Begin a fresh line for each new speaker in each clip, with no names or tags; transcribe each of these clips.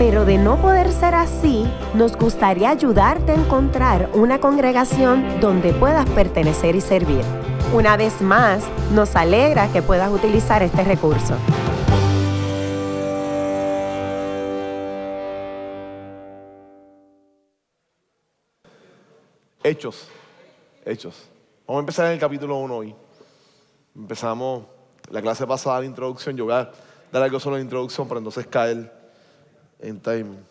pero de no poder ser así, nos gustaría ayudarte a encontrar una congregación donde puedas pertenecer y servir. Una vez más, nos alegra que puedas utilizar este recurso.
Hechos, hechos. Vamos a empezar en el capítulo 1 hoy. Empezamos la clase pasada, la introducción. Yo voy a dar algo solo de introducción para entonces caer en timing.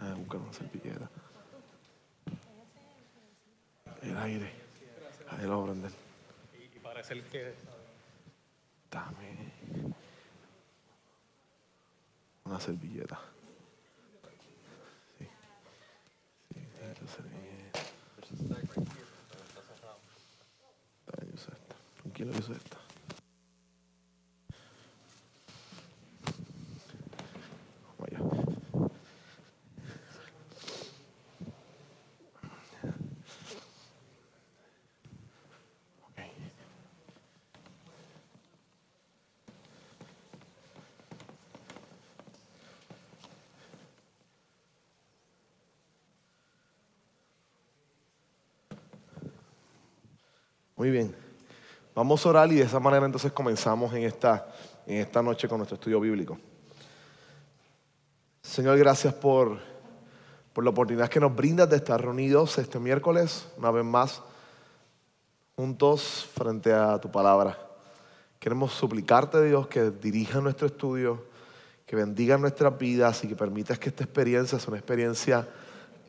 Ah, buscar una serpillera. El aire. Ahí lo prender.
Y parece el que
Dame una servilleta. Sí. Sí, necesito servilleta. Dame, yo uso Vamos allá. Ok. Muy bien. Vamos a orar y de esa manera entonces comenzamos en esta, en esta noche con nuestro estudio bíblico. Señor, gracias por, por la oportunidad que nos brindas de estar reunidos este miércoles, una vez más, juntos frente a tu palabra. Queremos suplicarte, Dios, que dirija nuestro estudio, que bendiga nuestras vidas y que permitas que esta experiencia sea una experiencia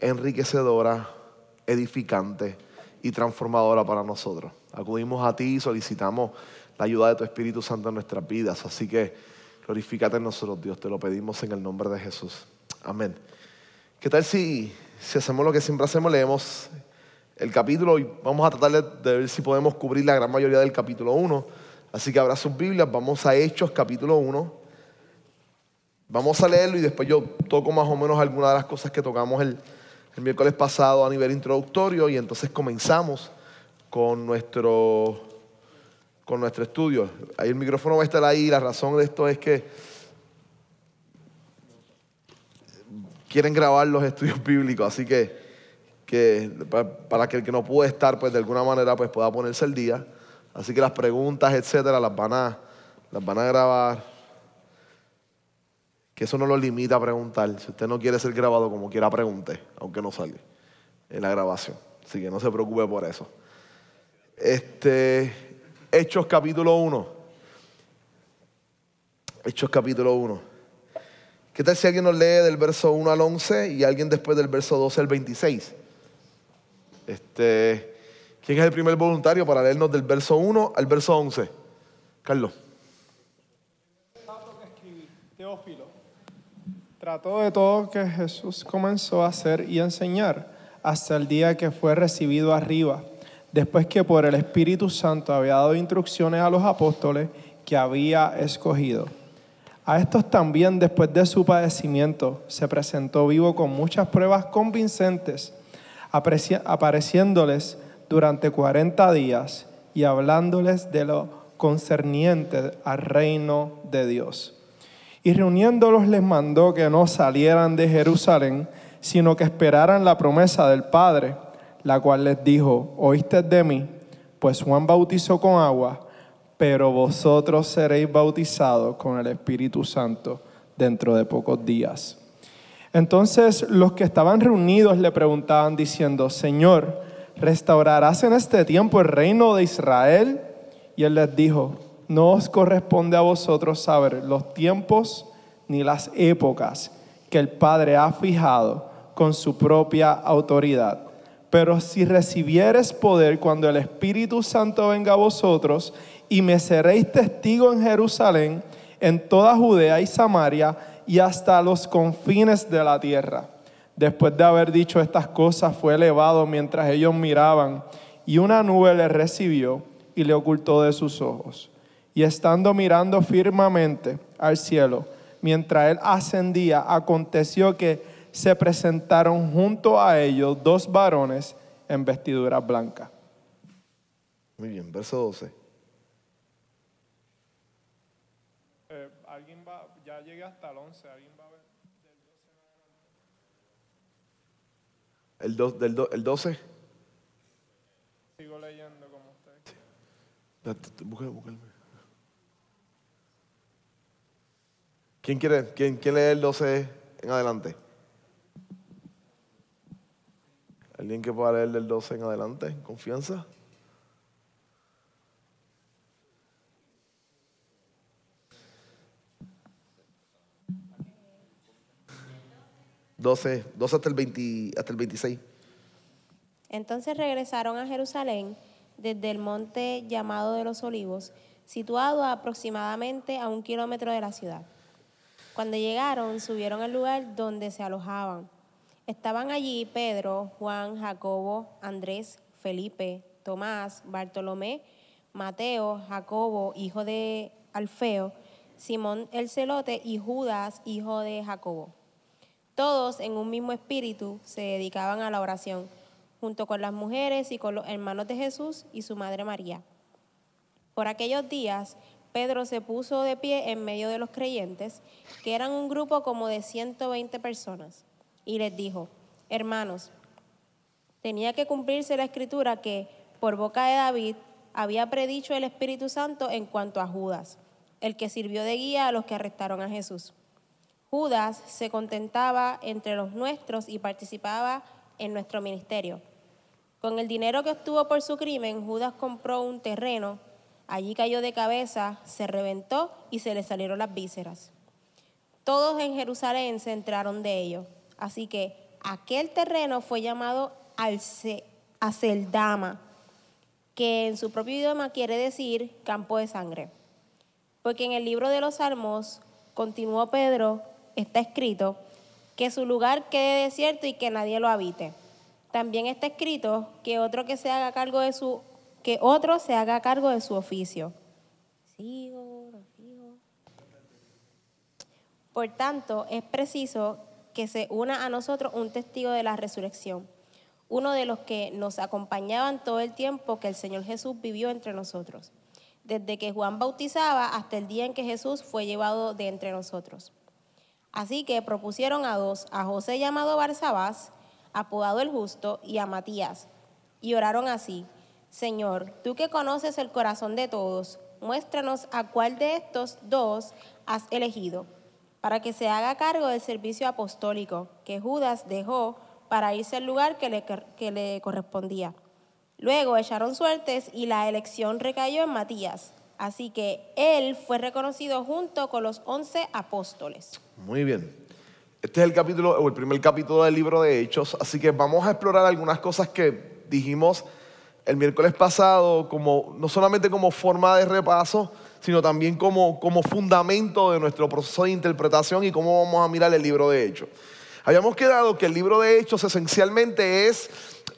enriquecedora, edificante y transformadora para nosotros. Acudimos a ti y solicitamos la ayuda de tu Espíritu Santo en nuestras vidas. Así que glorifícate en nosotros, Dios. Te lo pedimos en el nombre de Jesús. Amén. ¿Qué tal si, si hacemos lo que siempre hacemos? Leemos el capítulo y vamos a tratar de, ver si podemos cubrir la gran mayoría del capítulo 1. Así que habrá sus Biblias. Vamos a Hechos, capítulo 1. Vamos a leerlo y después yo toco más o menos algunas de las cosas que tocamos el, el miércoles pasado a nivel introductorio y entonces comenzamos con nuestro, con nuestro estudio. Ahí el micrófono va a estar ahí. La razón de esto es que quieren grabar los estudios bíblicos, así que, que pa- para que el que no puede estar, pues de alguna manera pues pueda ponerse el día. Así que las preguntas, etcétera, las van a, las van a grabar. Que eso no lo limita a preguntar. Si usted no quiere ser grabado como quiera, pregunte, aunque no salga en la grabación. Así que no se preocupe por eso. Este, Hechos capítulo 1. Hechos capítulo 1. ¿Qué tal si alguien nos lee del verso 1 al 11 y alguien después del verso 12 al 26? Este, ¿Quién es el primer voluntario para leernos del verso 1 al verso 11? Carlos.
Teófilo, trató de todo que Jesús comenzó a hacer y enseñar hasta el día que fue recibido arriba, después que por el Espíritu Santo había dado instrucciones a los apóstoles que había escogido. A estos también, después de su padecimiento, se presentó vivo con muchas pruebas convincentes, apareciéndoles durante 40 días y hablándoles de lo concerniente al reino de Dios. Y reuniéndolos les mandó que no salieran de Jerusalén, sino que esperaran la promesa del Padre, la cual les dijo, oíste de mí, pues Juan bautizó con agua, pero vosotros seréis bautizados con el Espíritu Santo dentro de pocos días. Entonces los que estaban reunidos le preguntaban diciendo, Señor, ¿restaurarás en este tiempo el reino de Israel? Y él les dijo, no os corresponde a vosotros saber los tiempos ni las épocas que el Padre ha fijado con su propia autoridad, Pero si recibieres poder cuando el Espíritu Santo venga a vosotros, y me seréis testigo en Jerusalén, en toda Judea y Samaria, y hasta los confines de la tierra. Después de haber dicho estas cosas, fue elevado mientras ellos miraban, y una nube le recibió y le ocultó de sus ojos. Y estando mirando firmemente al cielo, mientras él ascendía, aconteció que se presentaron junto a ellos dos varones en vestiduras blancas.
Muy bien, verso 12.
Eh, ¿Alguien va? Ya llegué hasta el 11. ¿Alguien va a ver?
El, do- del do- el 12.
Sigo leyendo como usted.
Date, busca- búscalo. ¿Quién quiere? ¿Quién, lee el 12 en adelante? ¿Alguien que pueda leer del 12 en adelante? ¿Confianza? Doce, 12 hasta el 20, hasta el 26.
Entonces regresaron a Jerusalén desde el monte llamado de los olivos, situado aproximadamente a un kilómetro de la ciudad. Cuando llegaron, subieron al lugar donde se alojaban. Estaban allí Pedro, Juan, Jacobo, Andrés, Felipe, Tomás, Bartolomé, Mateo, Jacobo, hijo de Alfeo, Simón el celote y Judas, hijo de Jacobo. Todos en un mismo espíritu se dedicaban a la oración, junto con las mujeres y con los hermanos de Jesús y su madre María. Por aquellos días, Pedro se puso de pie en medio de los creyentes, que eran un grupo como de 120 personas, y les dijo, hermanos, tenía que cumplirse la escritura que por boca de David había predicho el Espíritu Santo en cuanto a Judas, el que sirvió de guía a los que arrestaron a Jesús. Judas se contentaba entre los nuestros y participaba en nuestro ministerio. Con el dinero que obtuvo por su crimen, Judas compró un terreno, allí cayó de cabeza, se reventó y se le salieron las vísceras. Todos en Jerusalén se enteraron de ello, así que aquel terreno fue llamado Alce- Aceldama, que en su propio idioma quiere decir campo de sangre. Porque en el libro de los Salmos, continuó Pedro, está escrito, que su lugar quede desierto y que nadie lo habite. También está escrito que otro que se haga cargo de su que otro se haga cargo de su oficio. Sigo, sigo. Por tanto, es preciso que se una a nosotros un testigo de la resurrección, uno de los que nos acompañaban todo el tiempo que el Señor Jesús vivió entre nosotros, desde que Juan bautizaba hasta el día en que Jesús fue llevado de entre nosotros. Así que propusieron a dos, a José llamado Barsabás, apodado el justo, y a Matías, y oraron así, Señor, tú que conoces el corazón de todos, muéstranos a cuál de estos dos has elegido, para que se haga cargo del servicio apostólico que Judas dejó para irse al lugar que le, que le correspondía. Luego echaron suertes y la elección recayó en Matías, así que él fue reconocido junto con los once apóstoles.
Muy bien. Este es el capítulo, o el primer capítulo del libro de Hechos, así que vamos a explorar algunas cosas que dijimos el miércoles pasado, como, no solamente como forma de repaso, sino también como, como fundamento de nuestro proceso de interpretación y cómo vamos a mirar el libro de Hechos. Habíamos quedado que el libro de Hechos esencialmente es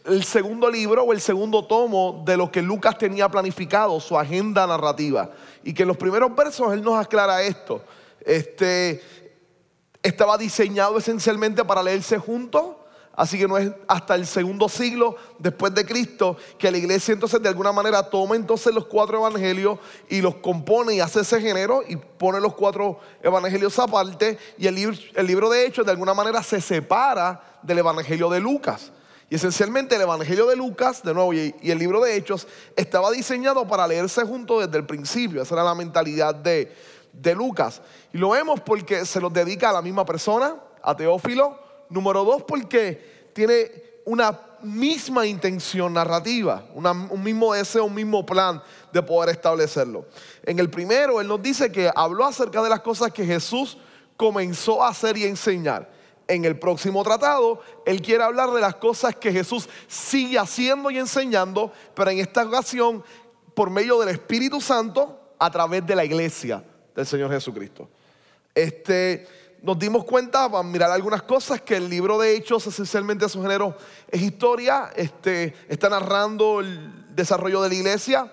el segundo libro o el segundo tomo de lo que Lucas tenía planificado, su agenda narrativa. Y que en los primeros versos él nos aclara esto. Este, estaba diseñado esencialmente para leerse juntos, así que no es hasta el segundo siglo después de Cristo que la iglesia entonces de alguna manera toma entonces los cuatro evangelios y los compone y hace ese género y pone los cuatro evangelios aparte y el libro, el libro de Hechos de alguna manera se separa del evangelio de Lucas. Y esencialmente el Evangelio de Lucas, de nuevo, y el libro de Hechos, estaba diseñado para leerse juntos desde el principio. Esa era la mentalidad de, de Lucas. Y lo vemos porque se los dedica a la misma persona, a Teófilo. Número dos, porque tiene una misma intención narrativa, un mismo deseo, un mismo plan de poder establecerlo. En el primero, él nos dice que habló acerca de las cosas que Jesús comenzó a hacer y enseñar. en el próximo tratado, él quiere hablar de las cosas que Jesús sigue haciendo y enseñando, pero en esta ocasión por medio del Espíritu Santo a través de la iglesia del Señor Jesucristo. Este, nos dimos cuenta, a mirar algunas cosas, que el libro de Hechos, esencialmente su género es historia, este, está narrando el desarrollo de la iglesia.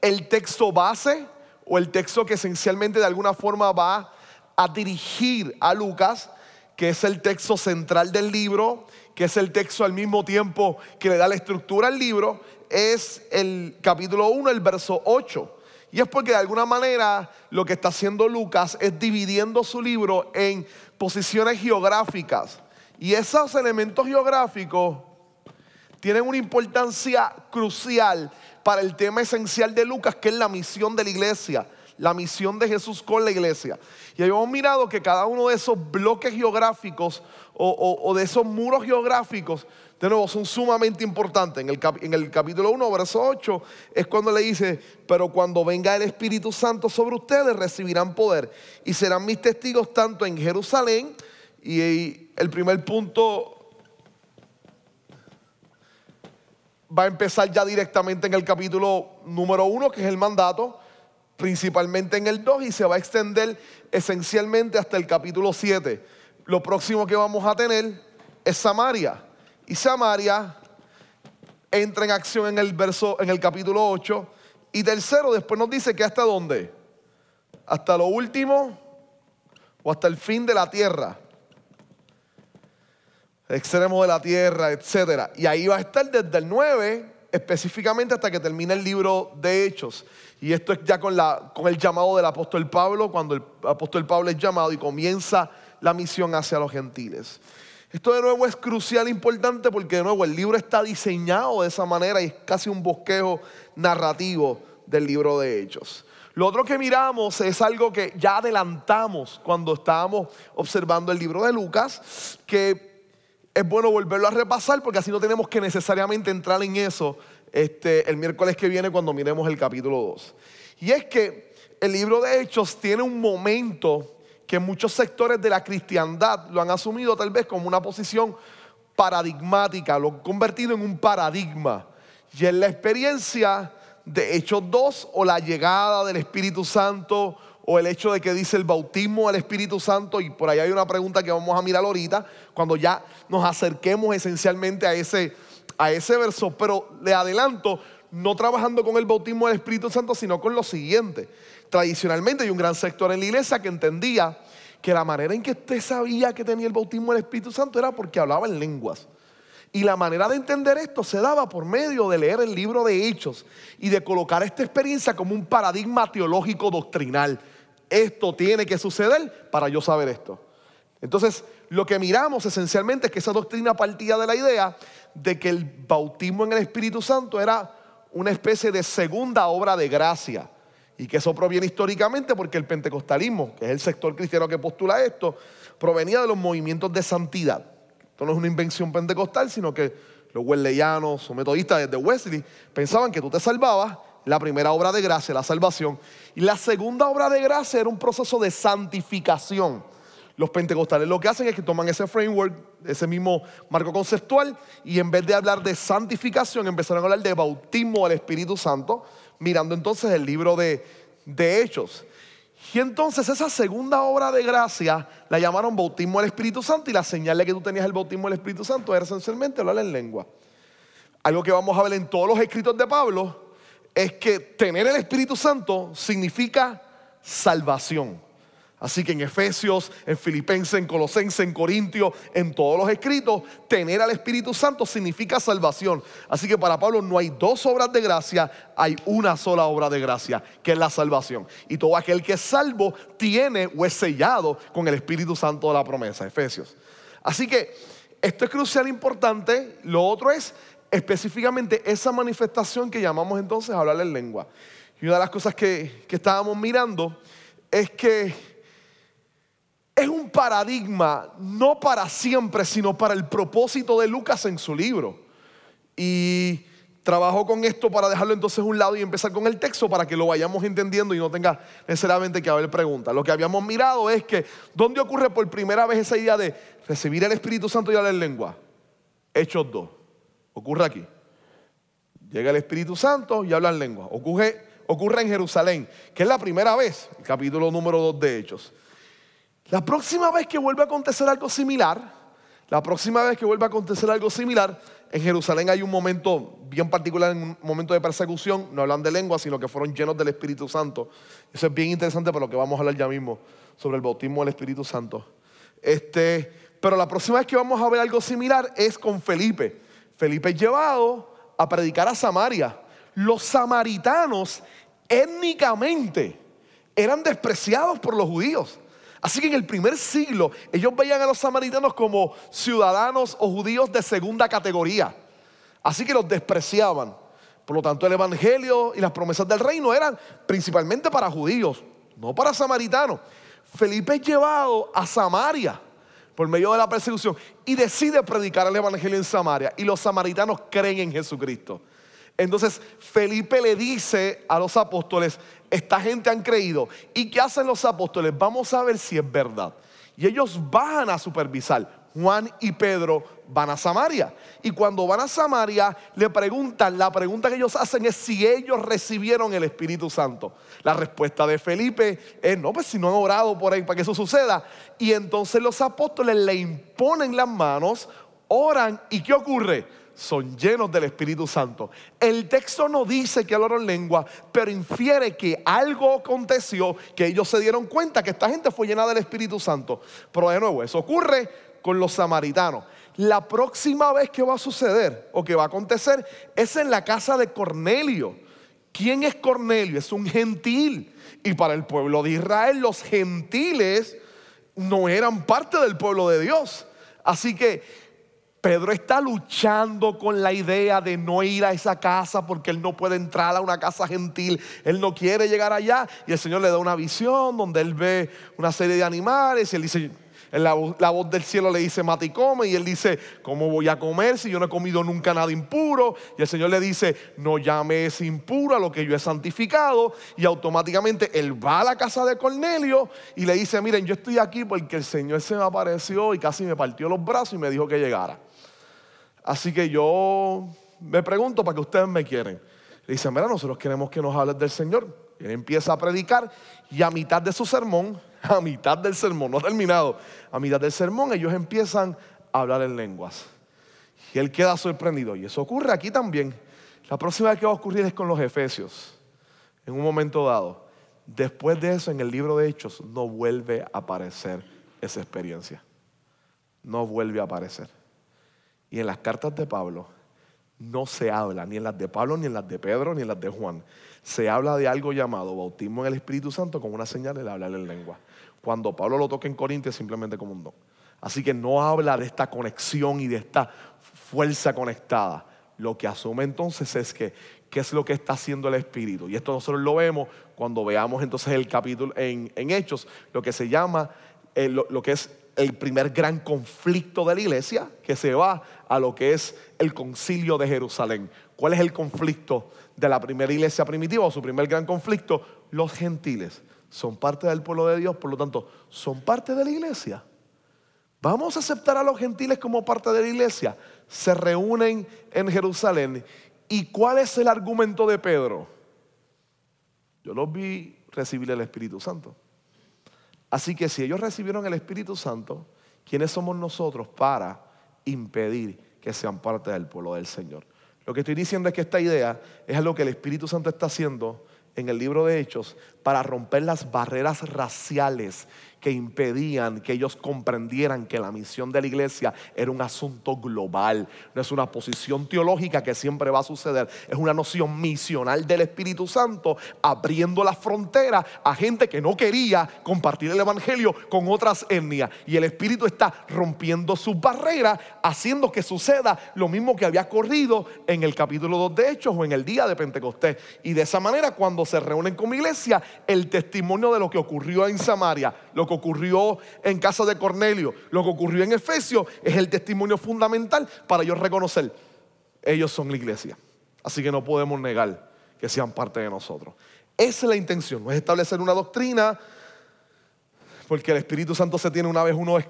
El texto base, o el texto que esencialmente de alguna forma va a dirigir a Lucas, que es el texto central del libro, que es el texto al mismo tiempo que le da la estructura al libro, es el capítulo 1, el verso 8. Y es porque de alguna manera lo que está haciendo Lucas es dividiendo su libro en posiciones geográficas. Y esos elementos geográficos tienen una importancia crucial para el tema esencial de Lucas, que es la misión de la iglesia, la misión de Jesús con la iglesia. Y habíamos mirado que cada uno de esos bloques geográficos o, de esos muros geográficos, de nuevo, son sumamente importantes. En el, en el capítulo 1, verso 8, es cuando le dice, pero cuando venga el Espíritu Santo sobre ustedes, recibirán poder y serán mis testigos tanto en Jerusalén, y el primer punto va a empezar ya directamente en el capítulo número 1, que es el mandato, principalmente en el 2, y se va a extender esencialmente hasta el capítulo 7. Lo próximo que vamos a tener es Samaria. Y Samaria entra en acción en el verso, en el capítulo 8. Y tercero, después nos dice que hasta dónde? Hasta lo último o hasta el fin de la tierra. extremo de la tierra, etc. Y ahí va a estar desde el 9 específicamente hasta que termine el libro de Hechos. Y esto es ya con, la, con el llamado del apóstol Pablo, cuando el apóstol Pablo es llamado y comienza la misión hacia los gentiles. Esto de nuevo es crucial, importante, porque de nuevo el libro está diseñado de esa manera y es casi un bosquejo narrativo del libro de Hechos. Lo otro que miramos es algo que ya adelantamos cuando estábamos observando el libro de Lucas, que es bueno volverlo a repasar porque así no tenemos que necesariamente entrar en eso este, el miércoles que viene cuando miremos el capítulo 2. Y es que el libro de Hechos tiene un momento que muchos sectores de la cristiandad lo han asumido tal vez como una posición paradigmática, lo han convertido en un paradigma. Y en la experiencia de Hechos 2 o la llegada del Espíritu Santo o el hecho de que dice el bautismo del Espíritu Santo, y por ahí hay una pregunta que vamos a mirar ahorita, cuando ya nos acerquemos esencialmente a ese, a ese verso, pero le adelanto, no trabajando con el bautismo del Espíritu Santo, sino con lo siguiente. Tradicionalmente hay un gran sector en la iglesia que entendía que la manera en que usted sabía que tenía el bautismo del Espíritu Santo era porque hablaba en lenguas. Y la manera de entender esto se daba por medio de leer el libro de Hechos y de colocar esta experiencia como un paradigma teológico doctrinal. Esto tiene que suceder para yo saber esto. Entonces, lo que miramos esencialmente es que esa doctrina partía de la idea de que el bautismo en el Espíritu Santo era una especie de segunda obra de gracia. Y que eso proviene históricamente porque el pentecostalismo, que es el sector cristiano que postula esto, provenía de los movimientos de santidad. Esto no es una invención pentecostal, sino que los wesleyanos o metodistas desde Wesley pensaban que tú te salvabas, la primera obra de gracia, la salvación, y la segunda obra de gracia era un proceso de santificación. Los pentecostales lo que hacen es que toman ese framework, ese mismo marco conceptual, y en vez de hablar de santificación, empezaron a hablar de bautismo del Espíritu Santo, mirando entonces el libro de, Hechos. Y entonces esa segunda obra de gracia la llamaron bautismo del Espíritu Santo y la señal de que tú tenías el bautismo del Espíritu Santo era esencialmente hablar en lengua. Algo que vamos a ver en todos los escritos de Pablo es que tener el Espíritu Santo significa salvación. Así que en Efesios, en Filipenses, en Colosenses, en Corintios, en todos los escritos, tener al Espíritu Santo significa salvación. Así que para Pablo no hay dos obras de gracia, hay una sola obra de gracia, que es la salvación. Y todo aquel que es salvo tiene o es sellado con el Espíritu Santo de la promesa, Efesios. Así que esto es crucial, importante. Lo otro es específicamente esa manifestación que llamamos entonces hablar en lengua. Y una de las cosas que, que estábamos mirando es que es un paradigma no para siempre, sino para el propósito de Lucas en su libro. Y trabajo con esto para dejarlo entonces a un lado y empezar con el texto para que lo vayamos entendiendo y no tenga necesariamente que haber preguntas. Lo que habíamos mirado es que, ¿dónde ocurre por primera vez esa idea de recibir el Espíritu Santo y hablar en lengua? Hechos 2. Ocurre aquí. Llega el Espíritu Santo y habla en lengua. Ocurre, ocurre en Jerusalén, que es la primera vez, el capítulo número 2 de Hechos. La próxima vez que vuelve a acontecer algo similar, la próxima vez que vuelve a acontecer algo similar, en Jerusalén hay un momento bien particular, un momento de persecución, no hablan de lengua, sino que fueron llenos del Espíritu Santo. Eso es bien interesante por lo que vamos a hablar ya mismo sobre el bautismo del Espíritu Santo. Este, pero la próxima vez que vamos a ver algo similar es con Felipe. Felipe es llevado a predicar a Samaria. Los samaritanos étnicamente eran despreciados por los judíos. Así que en el primer siglo ellos veían a los samaritanos como ciudadanos o judíos de segunda categoría. Así que los despreciaban. Por lo tanto, el Evangelio y las promesas del reino eran principalmente para judíos, no para samaritanos. Felipe es llevado a Samaria por medio de la persecución y decide predicar el Evangelio en Samaria. Y los samaritanos creen en Jesucristo. Entonces Felipe le dice a los apóstoles, esta gente han creído. ¿Y qué hacen los apóstoles? Vamos a ver si es verdad. Y ellos van a supervisar. Juan y Pedro van a Samaria. Y cuando van a Samaria, le preguntan, la pregunta que ellos hacen es si ellos recibieron el Espíritu Santo. La respuesta de Felipe es, no, pues si no han orado por ahí para que eso suceda. Y entonces los apóstoles le imponen las manos, oran y ¿qué ocurre? Son llenos del Espíritu Santo. El texto no dice que hablaron lengua, pero infiere que algo aconteció, que ellos se dieron cuenta que esta gente fue llena del Espíritu Santo. Pero de nuevo, eso ocurre con los samaritanos. La próxima vez que va a suceder o que va a acontecer es en la casa de Cornelio. ¿Quién es Cornelio? Es un gentil. Y para el pueblo de Israel los gentiles no eran parte del pueblo de Dios. Así que Pedro está luchando con la idea de no ir a esa casa porque él no puede entrar a una casa gentil. Él no quiere llegar allá. Y el Señor le da una visión donde él ve una serie de animales y él dice, la, voz del cielo le dice, mate y come. Y él dice, ¿cómo voy a comer si yo no he comido nunca nada impuro? Y el Señor le dice, no llames impuro a lo que yo he santificado. Y automáticamente él va a la casa de Cornelio y le dice, miren, yo estoy aquí porque el Señor se me apareció y casi me partió los brazos y me dijo que llegara. Así que yo me pregunto para que ustedes me quieren. Le dicen, mira, nosotros queremos que nos hables del Señor. Él empieza a predicar y a mitad de su sermón, a mitad del sermón, no terminado, a mitad del sermón ellos empiezan a hablar en lenguas. Y él queda sorprendido. Y eso ocurre aquí también. La próxima vez que va a ocurrir es con los Efesios, en un momento dado. Después de eso, en el libro de Hechos, no vuelve a aparecer esa experiencia. No vuelve a aparecer. Y en las cartas de Pablo no se habla, ni en las de Pablo, ni en las de Pedro, ni en las de Juan. Se habla de algo llamado bautismo en el Espíritu Santo como una señal de hablar en lengua. Cuando Pablo lo toca en Corintios simplemente como un don. Así que no habla de esta conexión y de esta fuerza conectada. Lo que asume entonces es que qué es lo que está haciendo el Espíritu. Y esto nosotros lo vemos cuando veamos entonces el capítulo en, Hechos, lo que se llama, eh, lo que es el primer gran conflicto de la iglesia, que se va a lo que es el concilio de Jerusalén. ¿Cuál es el conflicto de la primera iglesia primitiva o su primer gran conflicto? Los gentiles son parte del pueblo de Dios, por lo tanto, son parte de la iglesia. Vamos a aceptar a los gentiles como parte de la iglesia. Se reúnen en Jerusalén. ¿Y cuál es el argumento de Pedro? Yo los vi recibir el Espíritu Santo. Así que si ellos recibieron el Espíritu Santo, ¿quiénes somos nosotros para impedir que sean parte del pueblo del Señor? Lo que estoy diciendo es que esta idea es algo que el Espíritu Santo está haciendo en el libro de Hechos para romper las barreras raciales que impedían que ellos comprendieran que la misión de la iglesia era un asunto global, no es una posición teológica que siempre va a suceder, es una noción misional del Espíritu Santo abriendo la frontera a gente que no quería compartir el Evangelio con otras etnias. Y el Espíritu está rompiendo sus barreras, haciendo que suceda lo mismo que había corrido en el capítulo 2 de Hechos o en el día de Pentecostés. Y de esa manera, cuando se reúnen como iglesia, el testimonio de lo que ocurrió en Samaria, que ocurrió en casa de Cornelio, lo que ocurrió en Efesios, es el testimonio fundamental para ellos reconocer, ellos son la iglesia. Así que no podemos negar que sean parte de nosotros. Esa es la intención, no es establecer una doctrina, porque el Espíritu Santo se tiene una vez uno es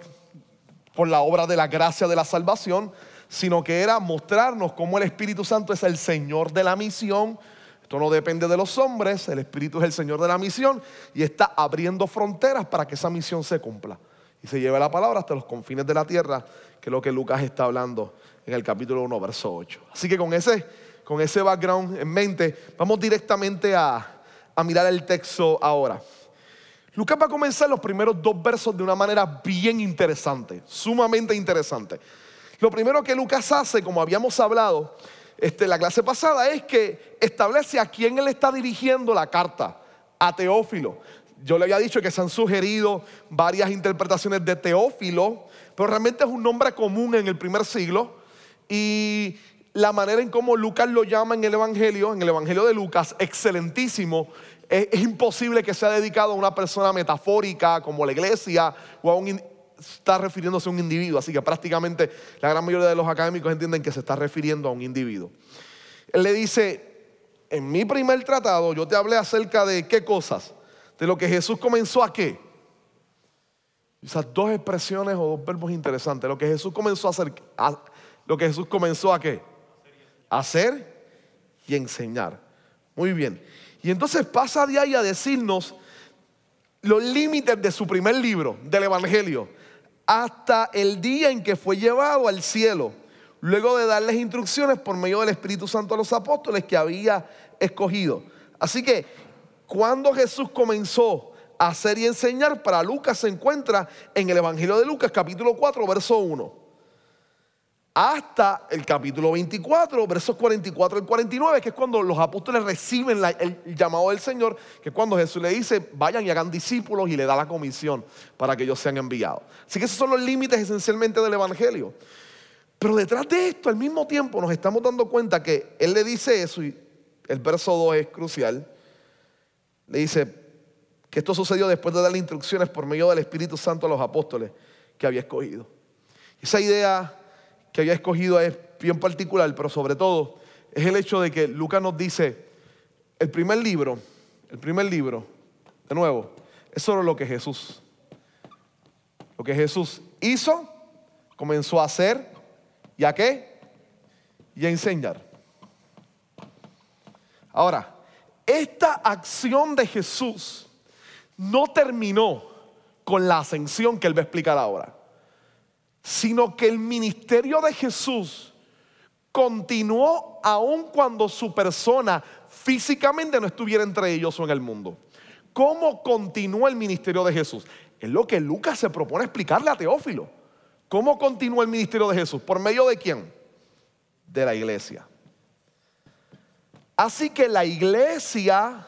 por la obra de la gracia de la salvación, sino que era mostrarnos cómo el Espíritu Santo es el Señor de la misión. Esto no depende de los hombres, el Espíritu es el Señor de la misión y está abriendo fronteras para que esa misión se cumpla y se lleve la palabra hasta los confines de la tierra, que es lo que Lucas está hablando en el capítulo 1, verso 8. Así que con ese, con ese background en mente, vamos directamente a, a mirar el texto ahora. Lucas va a comenzar los primeros dos versos de una manera bien interesante, sumamente interesante. Lo primero que Lucas hace, como habíamos hablado este, la clase pasada, es que establece a quién él está dirigiendo la carta, a Teófilo. Yo le había dicho que se han sugerido varias interpretaciones de Teófilo, pero realmente es un nombre común en el primer siglo. Y la manera en cómo Lucas lo llama en el Evangelio, en el Evangelio de Lucas, excelentísimo, es, imposible que sea dedicado a una persona metafórica como la iglesia o a un está refiriéndose a un individuo, así que prácticamente la gran mayoría de los académicos entienden que se está refiriendo a un individuo. Él le dice, en mi primer tratado yo te hablé acerca de qué cosas, de lo que Jesús comenzó a qué. Esas dos expresiones o dos verbos interesantes, lo que Jesús comenzó a hacer, lo que Jesús comenzó a qué, hacer y enseñar. Muy bien. Y entonces pasa de ahí a decirnos los límites de su primer libro, del Evangelio, hasta el día en que fue llevado al cielo, luego de darles instrucciones por medio del Espíritu Santo a los apóstoles que había escogido. Así que cuando Jesús comenzó a hacer y enseñar, para Lucas se encuentra en el Evangelio de Lucas capítulo 4, verso 1 hasta el capítulo 24, versos 44 al 49, que es cuando los apóstoles reciben el llamado del Señor, que es cuando Jesús le dice, vayan y hagan discípulos y le da la comisión para que ellos sean enviados. Así que esos son los límites esencialmente del Evangelio. Pero detrás de esto, al mismo tiempo, nos estamos dando cuenta que Él le dice eso, y el verso 2 es crucial, le dice que esto sucedió después de darle instrucciones por medio del Espíritu Santo a los apóstoles que había escogido. Esa idea que había escogido es bien particular, pero sobre todo es el hecho de que Lucas nos dice, el primer libro, el primer libro, de nuevo, es solo lo que Jesús, lo que Jesús hizo, comenzó a hacer y a qué? Y a enseñar. Ahora, esta acción de Jesús no terminó con la ascensión que él va a explicar ahora sino que el ministerio de Jesús continuó aun cuando su persona físicamente no estuviera entre ellos o en el mundo. ¿Cómo continúa el ministerio de Jesús? Es lo que Lucas se propone explicarle a Teófilo. ¿Cómo continúa el ministerio de Jesús? ¿Por medio de quién? De la iglesia. Así que la iglesia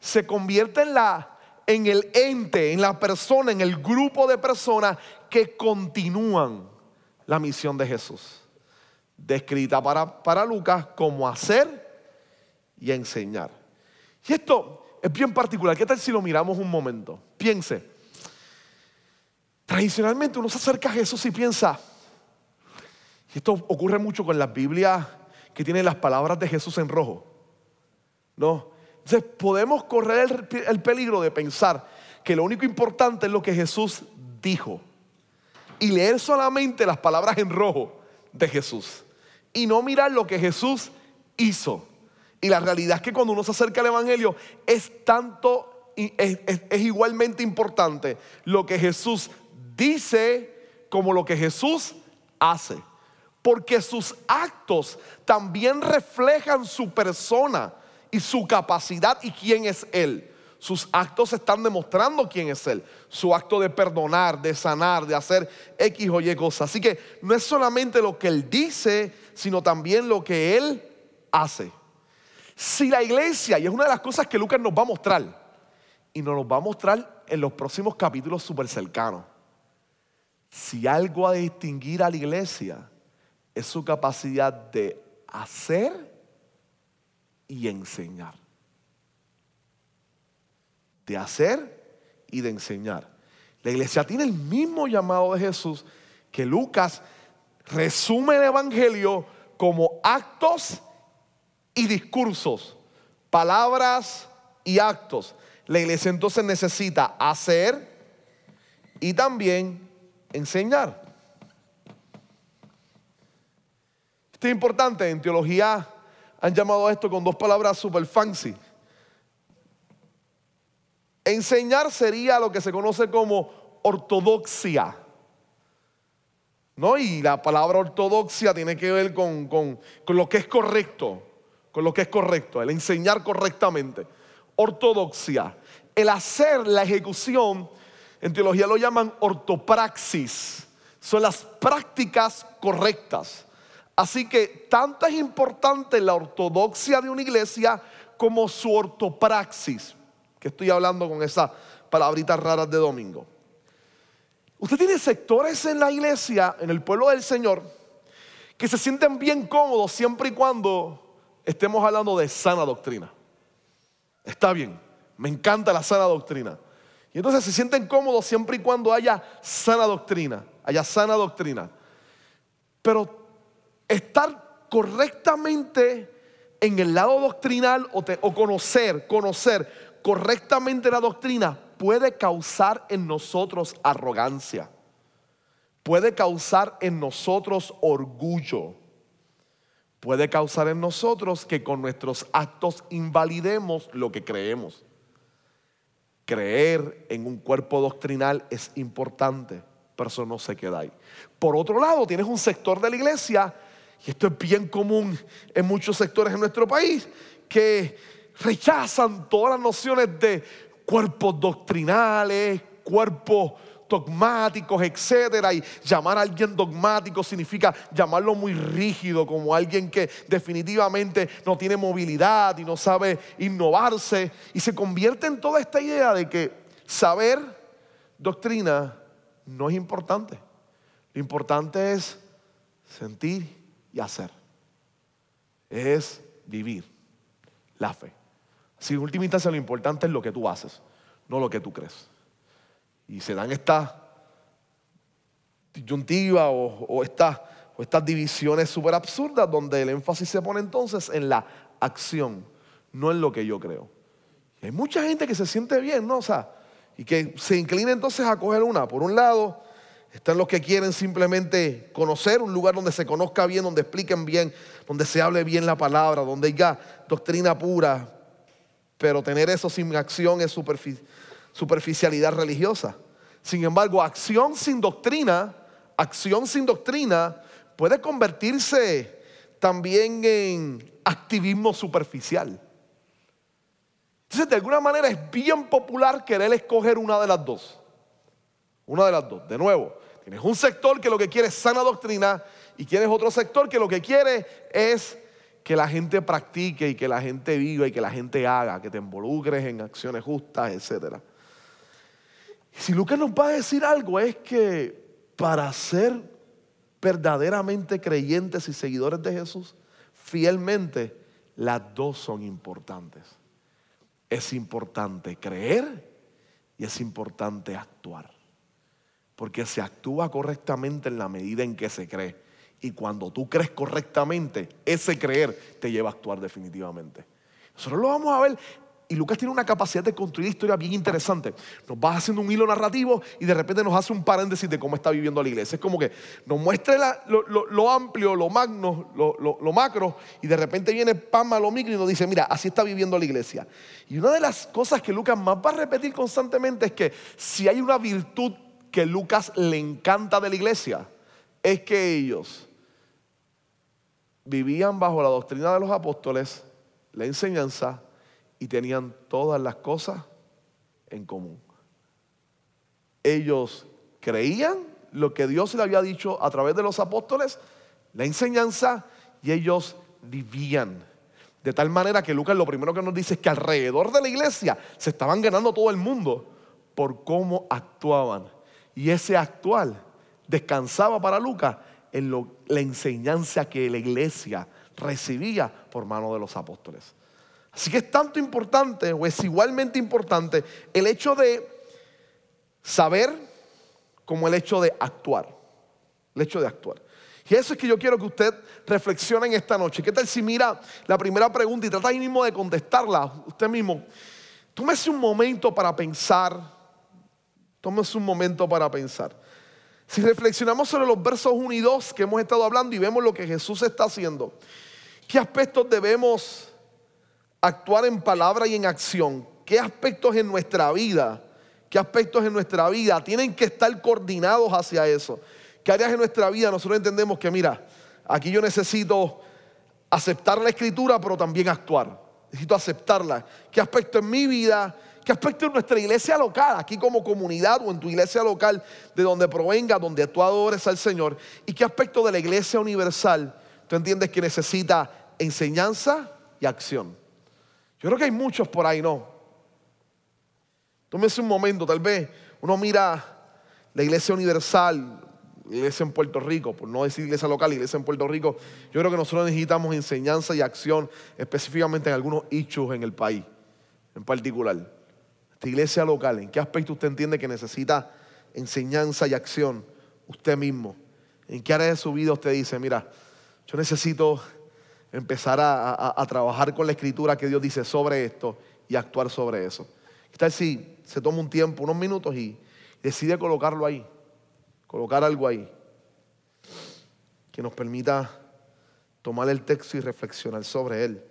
se convierte en la en el ente, en la persona, en el grupo de personas que continúan la misión de Jesús. Descrita para, para Lucas como hacer y enseñar. Y esto es bien particular. ¿Qué tal si lo miramos un momento? Piense. Tradicionalmente uno se acerca a Jesús y piensa, y esto ocurre mucho con las Biblias que tienen las palabras de Jesús en rojo. No, entonces podemos correr el, peligro de pensar que lo único importante es lo que Jesús dijo y leer solamente las palabras en rojo de Jesús y no mirar lo que Jesús hizo. Y la realidad es que cuando uno se acerca al Evangelio es tanto, es, es igualmente importante lo que Jesús dice como lo que Jesús hace. Porque sus actos también reflejan su persona y su capacidad y quién es Él. Sus actos están demostrando quién es Él. Su acto de perdonar, de sanar, de hacer X o Y cosas. Así que no es solamente lo que Él dice, sino también lo que Él hace. Si la iglesia, y es una de las cosas que Lucas nos va a mostrar, y nos va a mostrar en los próximos capítulos súper cercanos, si algo a distinguir a la iglesia es su capacidad de hacer y enseñar. De hacer y de enseñar. La iglesia tiene el mismo llamado de Jesús que Lucas resume el Evangelio como actos y discursos, palabras y actos. La iglesia entonces necesita hacer y también enseñar. Esto es importante, en teología han llamado a esto con dos palabras super fancy. Enseñar sería lo que se conoce como ortodoxia. ¿No? Y la palabra ortodoxia tiene que ver con, con lo que es correcto, con lo que es correcto, el enseñar correctamente. Ortodoxia, el hacer la ejecución, en teología lo llaman ortopraxis, son las prácticas correctas. Así que tanto es importante la ortodoxia de una iglesia como su ortopraxis, estoy hablando con esas palabritas raras de domingo. Usted tiene sectores en la iglesia, en el pueblo del Señor, que se sienten bien cómodos siempre y cuando estemos hablando de sana doctrina. Está bien, me encanta la sana doctrina. Y entonces se sienten cómodos siempre y cuando haya sana doctrina, haya sana doctrina. Pero estar correctamente en el lado doctrinal o, o conocer, conocer correctamente la doctrina puede causar en nosotros arrogancia, puede causar en nosotros orgullo, puede causar en nosotros que con nuestros actos invalidemos lo que creemos. Creer en un cuerpo doctrinal es importante, pero eso no se queda ahí. Por otro lado, tienes un sector de la iglesia, y esto es bien común en muchos sectores en nuestro país, que rechazan todas las nociones de cuerpos doctrinales, cuerpos dogmáticos, etcétera. Y llamar a alguien dogmático significa llamarlo muy rígido, como alguien que definitivamente no tiene movilidad y no sabe innovarse. Y se convierte en toda esta idea de que saber doctrina no es importante. Lo importante es sentir y hacer. Es vivir la fe. Si en última instancia lo importante es lo que tú haces, no lo que tú crees. Y se dan estas disyuntivas o, estas, o estas divisiones súper absurdas donde el énfasis se pone entonces en la acción, no en lo que yo creo. Y hay mucha gente que se siente bien, ¿no? O sea, y que se inclina entonces a coger una. Por un lado, están los que quieren simplemente conocer un lugar donde se conozca bien, donde expliquen bien, donde se hable bien la palabra, donde haya doctrina pura, pero tener eso sin acción es superficialidad religiosa. Sin embargo, acción sin doctrina, acción sin doctrina puede convertirse también en activismo superficial. Entonces, de alguna manera es bien popular querer escoger una de las dos. Una de las dos. De nuevo, tienes un sector que lo que quiere es sana doctrina y tienes otro sector que lo que quiere es que la gente practique y que la gente viva y que la gente haga, que te involucres en acciones justas, etc. Si Lucas nos va a decir algo es que para ser verdaderamente creyentes y seguidores de Jesús, fielmente, las dos son importantes. Es importante creer y es importante actuar. Porque se actúa correctamente en la medida en que se cree. Y cuando tú crees correctamente, ese creer te lleva a actuar definitivamente. Nosotros lo vamos a ver. Y Lucas tiene una capacidad de construir historia bien interesante. Nos va haciendo un hilo narrativo y de repente nos hace un paréntesis de cómo está viviendo la iglesia. Es como que nos muestra lo, amplio, lo magno, lo, macro, y de repente viene Pama lo micro y nos dice, mira, así está viviendo la iglesia. Y una de las cosas que Lucas más va a repetir constantemente es que si hay una virtud que Lucas le encanta de la iglesia, es que ellos vivían bajo la doctrina de los apóstoles, la enseñanza, y tenían todas las cosas en común. Ellos creían lo que Dios le había dicho a través de los apóstoles, la enseñanza, y ellos vivían. De tal manera que Lucas lo primero que nos dice es que alrededor de la iglesia se estaban ganando todo el mundo por cómo actuaban. Y ese actual descansaba para Lucas en la enseñanza que la iglesia recibía por mano de los apóstoles. Así que es tanto importante, o es igualmente importante, el hecho de saber como el hecho de actuar. El hecho de actuar. Y eso es que yo quiero que usted reflexione en esta noche. ¿Qué tal si mira la primera pregunta y trata ahí mismo de contestarla usted mismo? Tómese un momento para pensar. Tómese un momento para pensar. Si reflexionamos sobre los versos 1 y 2 que hemos estado hablando y vemos lo que Jesús está haciendo, ¿qué aspectos debemos actuar en palabra y en acción? ¿Qué aspectos en nuestra vida? ¿Qué aspectos en nuestra vida tienen que estar coordinados hacia eso? ¿Qué áreas en nuestra vida nosotros entendemos que, mira, aquí yo necesito aceptar la escritura, pero también actuar? Necesito aceptarla. ¿Qué aspecto en mi vida? ¿Qué aspecto en nuestra iglesia local, aquí como comunidad o en tu iglesia local, de donde provenga, donde tú adores al Señor? ¿Y qué aspecto de la iglesia universal tú entiendes que necesita enseñanza y acción? Yo creo que hay muchos por ahí, ¿no? Tómese un momento, tal vez uno mira la iglesia universal, iglesia en Puerto Rico, por no decir iglesia local, iglesia en Puerto Rico. Yo creo que nosotros necesitamos enseñanza y acción específicamente en algunos hechos en el país, en particular. Esta iglesia local, ¿en qué aspecto usted entiende que necesita enseñanza y acción usted mismo? ¿En qué área de su vida usted dice, mira, yo necesito empezar a, trabajar con la escritura que Dios dice sobre esto y actuar sobre eso? ¿Qué tal si se toma un tiempo, unos minutos y decide colocarlo ahí? Colocar algo ahí que nos permita tomar el texto y reflexionar sobre él.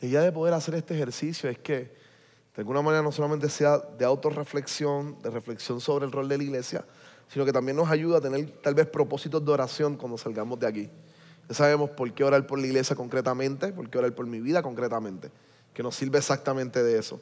La idea de poder hacer este ejercicio es que de alguna manera no solamente sea de autorreflexión, de reflexión sobre el rol de la iglesia, sino que también nos ayuda a tener tal vez propósitos de oración cuando salgamos de aquí. Ya sabemos por qué orar por la iglesia concretamente, por qué orar por mi vida concretamente, que nos sirve exactamente de eso.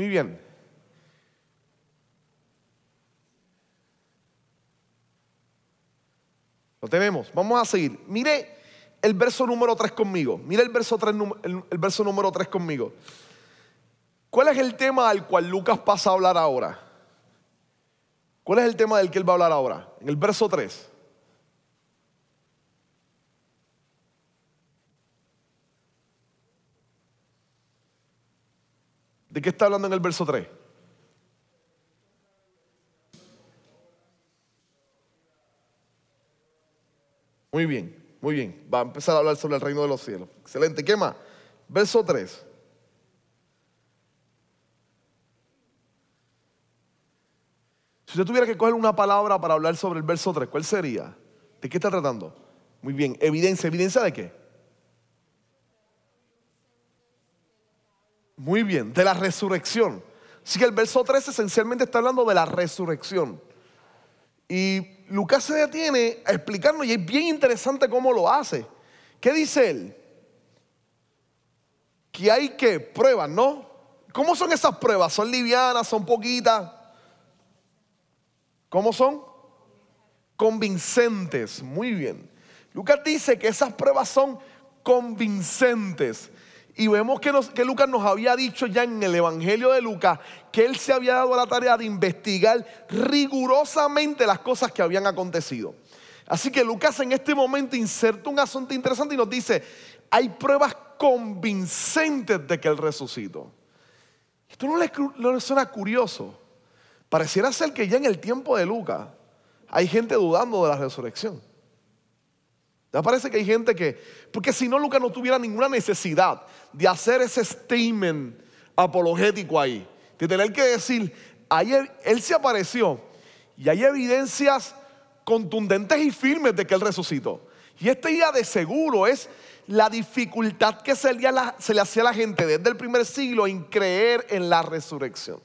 Muy bien. Lo tenemos. Vamos a seguir. Mire el verso número 3 conmigo. Mire el verso, 3, el, el verso número 3 conmigo. ¿Cuál es el tema al cual Lucas pasa a hablar ahora? ¿Cuál es el tema del que él va a hablar ahora? En el verso 3. ¿De qué está hablando en el verso 3? Muy bien, muy bien. Va a empezar a hablar sobre el reino de los cielos. Excelente. ¿Qué más? Verso 3. Si usted tuviera que coger una palabra para hablar sobre el verso 3, ¿cuál sería? ¿De qué está tratando? Muy bien. Evidencia. ¿Evidencia de qué? Muy bien, de la resurrección. Así que el verso 3 esencialmente está hablando de la resurrección. Y Lucas se detiene a explicarnos y es bien interesante cómo lo hace. ¿Qué dice él? Que hay que pruebas, ¿no? ¿Cómo son esas pruebas? ¿Son livianas? ¿Son poquitas? ¿Cómo son? Convincentes. Muy bien. Lucas dice que esas pruebas son convincentes. Y vemos que, Lucas nos había dicho ya en el Evangelio de Lucas que él se había dado la tarea de investigar rigurosamente las cosas que habían acontecido. Así que Lucas en este momento inserta un asunto interesante y nos dice, hay pruebas convincentes de que él resucitó. Esto no le, no le suena curioso. Pareciera ser que ya en el tiempo de Lucas hay gente dudando de la resurrección. Me parece que hay gente que, porque si no, Lucas no tuviera ninguna necesidad de hacer ese statement apologético ahí, de tener que decir, ayer él se apareció y hay evidencias contundentes y firmes de que él resucitó. Y esta idea de seguro es la dificultad que se le, se le hacía a la gente desde el primer siglo en creer en la resurrección.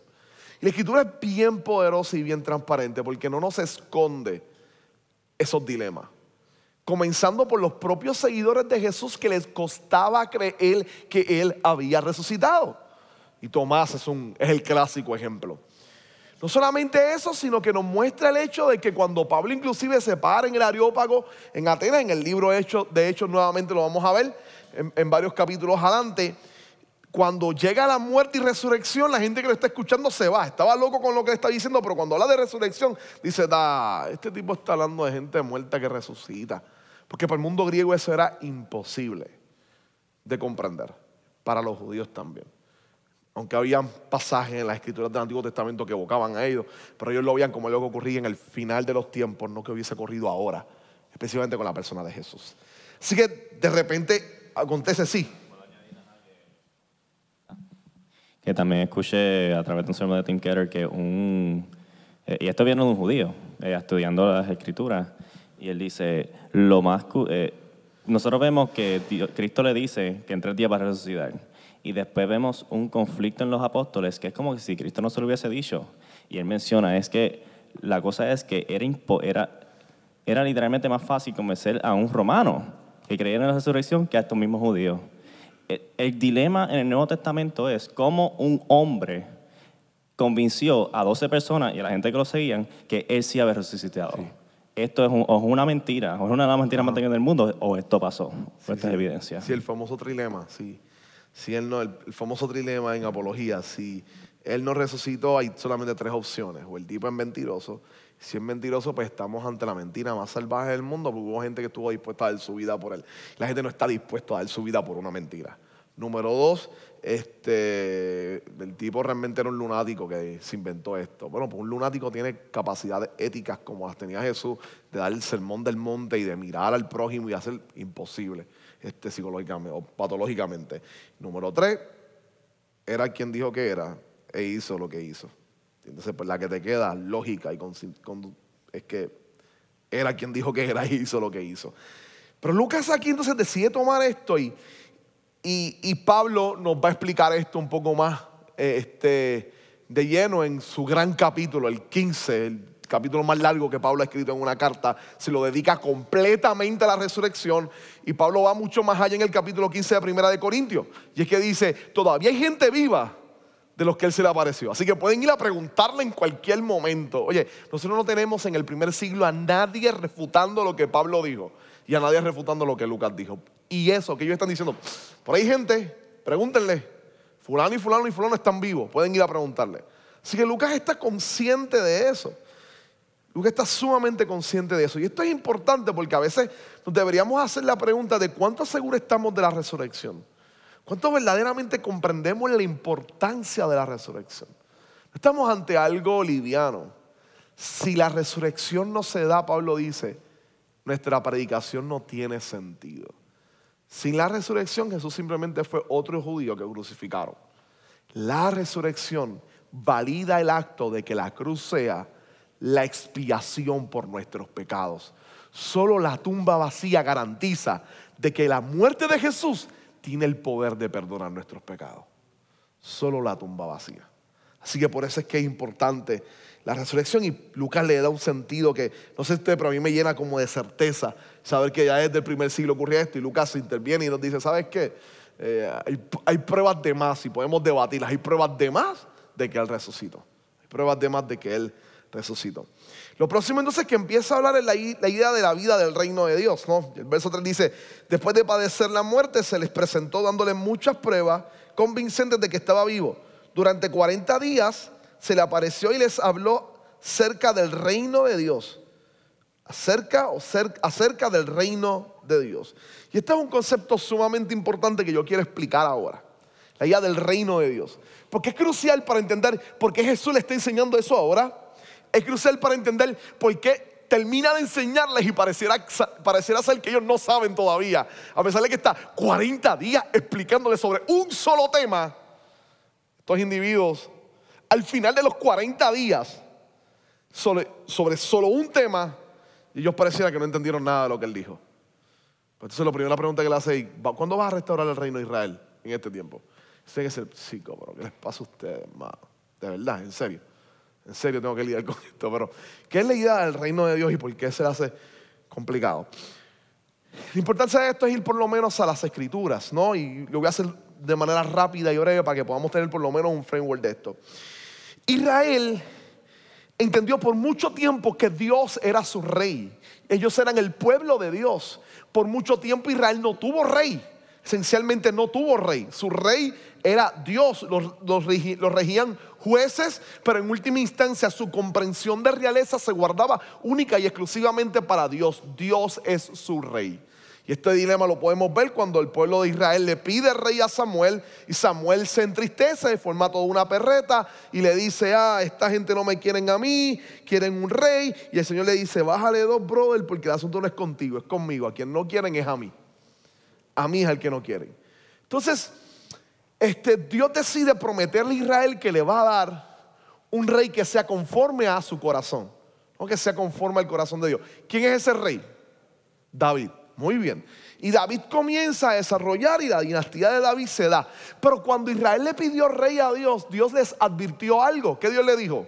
Y la escritura es bien poderosa y bien transparente porque no nos esconde esos dilemas. Comenzando por los propios seguidores de Jesús que les costaba creer que Él había resucitado. Y Tomás es, el clásico ejemplo. No solamente eso, sino que nos muestra el hecho de que cuando Pablo inclusive se para en el Areópago en Atenas, en el libro de Hechos, de Hechos nuevamente lo vamos a ver en, varios capítulos adelante, cuando llega la muerte y resurrección, la gente que lo está escuchando se va. Estaba loco con lo que está diciendo, pero cuando habla de resurrección, dice, da, este tipo está hablando de gente muerta que resucita. Porque para el mundo griego eso era imposible de comprender, para los judíos también. Aunque había pasajes en las escrituras del Antiguo Testamento que evocaban a ellos, pero ellos lo veían como algo que ocurría en el final de los tiempos, no que hubiese ocurrido ahora, especialmente con la persona de Jesús. Así que de repente acontece sí,
que también escuché a través de un sermón de Tim Keller que un, eh, y esto viene de un judío, eh, estudiando las escrituras, y él dice, lo más, eh, nosotros vemos que Cristo le dice que en tres días va a resucitar, y después vemos un conflicto en los apóstoles, que es como si Cristo no se lo hubiese dicho, y él menciona, es que la cosa es que era, era, era literalmente más fácil convencer a un romano que creyera en la resurrección que a estos mismos judíos. El, dilema en el Nuevo Testamento es cómo un hombre convenció a 12 personas y a la gente que lo seguían que él sí había resucitado. Esto es, o es, una mentira, o es una de las mentiras más grandes del mundo, o esto pasó. Sí, esta es evidencia.
Sí, el famoso trilema, sí. Si él no, el, famoso trilema en apología, si él no resucitó, hay solamente tres opciones. O el tipo es mentiroso. Si es mentiroso, pues estamos ante la mentira más salvaje del mundo, porque hubo gente que estuvo dispuesta a dar su vida por él. La gente no está dispuesta a dar su vida por una mentira. Número dos, este, el tipo realmente era un lunático que se inventó esto. Bueno, pues un lunático tiene capacidades éticas como las tenía Jesús, de dar el sermón del monte y de mirar al prójimo y hacer imposible este, psicológicamente o patológicamente. Número tres, era quien dijo que era e hizo lo que hizo. Entonces, pues la que te queda lógica y es que era quien dijo que era y hizo lo que hizo. Pero Lucas aquí entonces decide tomar esto y y, Pablo nos va a explicar esto un poco más este, de lleno en su gran capítulo, el 15, el capítulo más largo que Pablo ha escrito en una carta, se lo dedica completamente a la resurrección y Pablo va mucho más allá en el capítulo 15 de Primera de Corintios. Y es que dice, todavía hay gente viva de los que él se le apareció. Así que pueden ir a preguntarle en cualquier momento. Oye, nosotros no tenemos en el primer siglo a nadie refutando lo que Pablo dijo y a nadie refutando lo que Lucas dijo. Y eso que ellos están diciendo, por ahí gente, pregúntenle, fulano y fulano y fulano están vivos, pueden ir a preguntarle. Así que Lucas está consciente de eso. Lucas está sumamente consciente de eso. Y esto es importante porque a veces nos deberíamos hacer la pregunta de cuánto seguros estamos de la resurrección. ¿Cuánto verdaderamente comprendemos la importancia de la resurrección? Estamos ante algo liviano. Si la resurrección no se da, Pablo dice, nuestra predicación no tiene sentido. Sin la resurrección, Jesús simplemente fue otro judío que crucificaron. La resurrección valida el acto de que la cruz sea la expiación por nuestros pecados. Solo la tumba vacía garantiza de que la muerte de Jesús tiene el poder de perdonar nuestros pecados. Solo la tumba vacía. Así que por eso es que es importante la resurrección y Lucas le da un sentido que, no sé usted, pero a mí me llena como de certeza saber que ya desde el primer siglo ocurría esto y Lucas interviene y nos dice, ¿sabes qué? Eh, hay, pruebas de más y podemos debatirlas, hay pruebas de más de que Él resucitó, hay pruebas de más de que Él resucitó. Lo próximo entonces que empieza a hablar es la, la idea de la vida del reino de Dios. ¿no? El verso 3 dice, después de padecer la muerte se les presentó dándole muchas pruebas convincentes de que estaba vivo. Durante 40 días se le apareció y les habló cerca del reino de Dios. Acerca, o acerca del reino de Dios. Y este es un concepto sumamente importante que yo quiero explicar ahora. La idea del reino de Dios. Porque es crucial para entender por qué Jesús le está enseñando eso ahora. Es crucial para entender por qué termina de enseñarles y pareciera, pareciera ser que ellos no saben todavía. A pesar de que está 40 días explicándoles sobre un solo tema, estos individuos, al final de los 40 días, sobre, sobre solo un tema, ellos pareciera que no entendieron nada de lo que él dijo. Pues entonces, la primera pregunta que le hace es: ¿cuándo vas a restaurar el reino de Israel en este tiempo? Sé que es el ¿qué les pasa a ustedes, hermano? De verdad, en serio. En serio tengo que lidiar con esto, pero ¿qué es la idea del reino de Dios y por qué se hace complicado? La importancia de esto es ir por lo menos a las escrituras, ¿no? Y lo voy a hacer de manera rápida y breve para que podamos tener por lo menos un framework de esto. Israel entendió por mucho tiempo que Dios era su rey. Ellos eran el pueblo de Dios. Por mucho tiempo Israel no tuvo rey. Esencialmente no tuvo rey. Su rey era Dios. Los, regían jueces, pero en última instancia su comprensión de realeza se guardaba única y exclusivamente para Dios. Dios es su rey. Y este dilema lo podemos ver cuando el pueblo de Israel le pide rey a Samuel y Samuel se entristece y forma toda una perreta y le dice, ah, esta gente no me quieren a mí, quieren un rey. Y el Señor le dice, bájale dos, brother, porque el asunto no es contigo, es conmigo. A quien no quieren es a mí. A mí es el que no quieren. Entonces, este, Dios decide prometerle a Israel que le va a dar un rey que sea conforme a su corazón, no que sea conforme al corazón de Dios. ¿Quién es ese rey? David. Muy bien. Y David comienza a desarrollar y la dinastía de David se da. Pero cuando Israel le pidió rey a Dios, Dios les advirtió algo. ¿Qué Dios le dijo?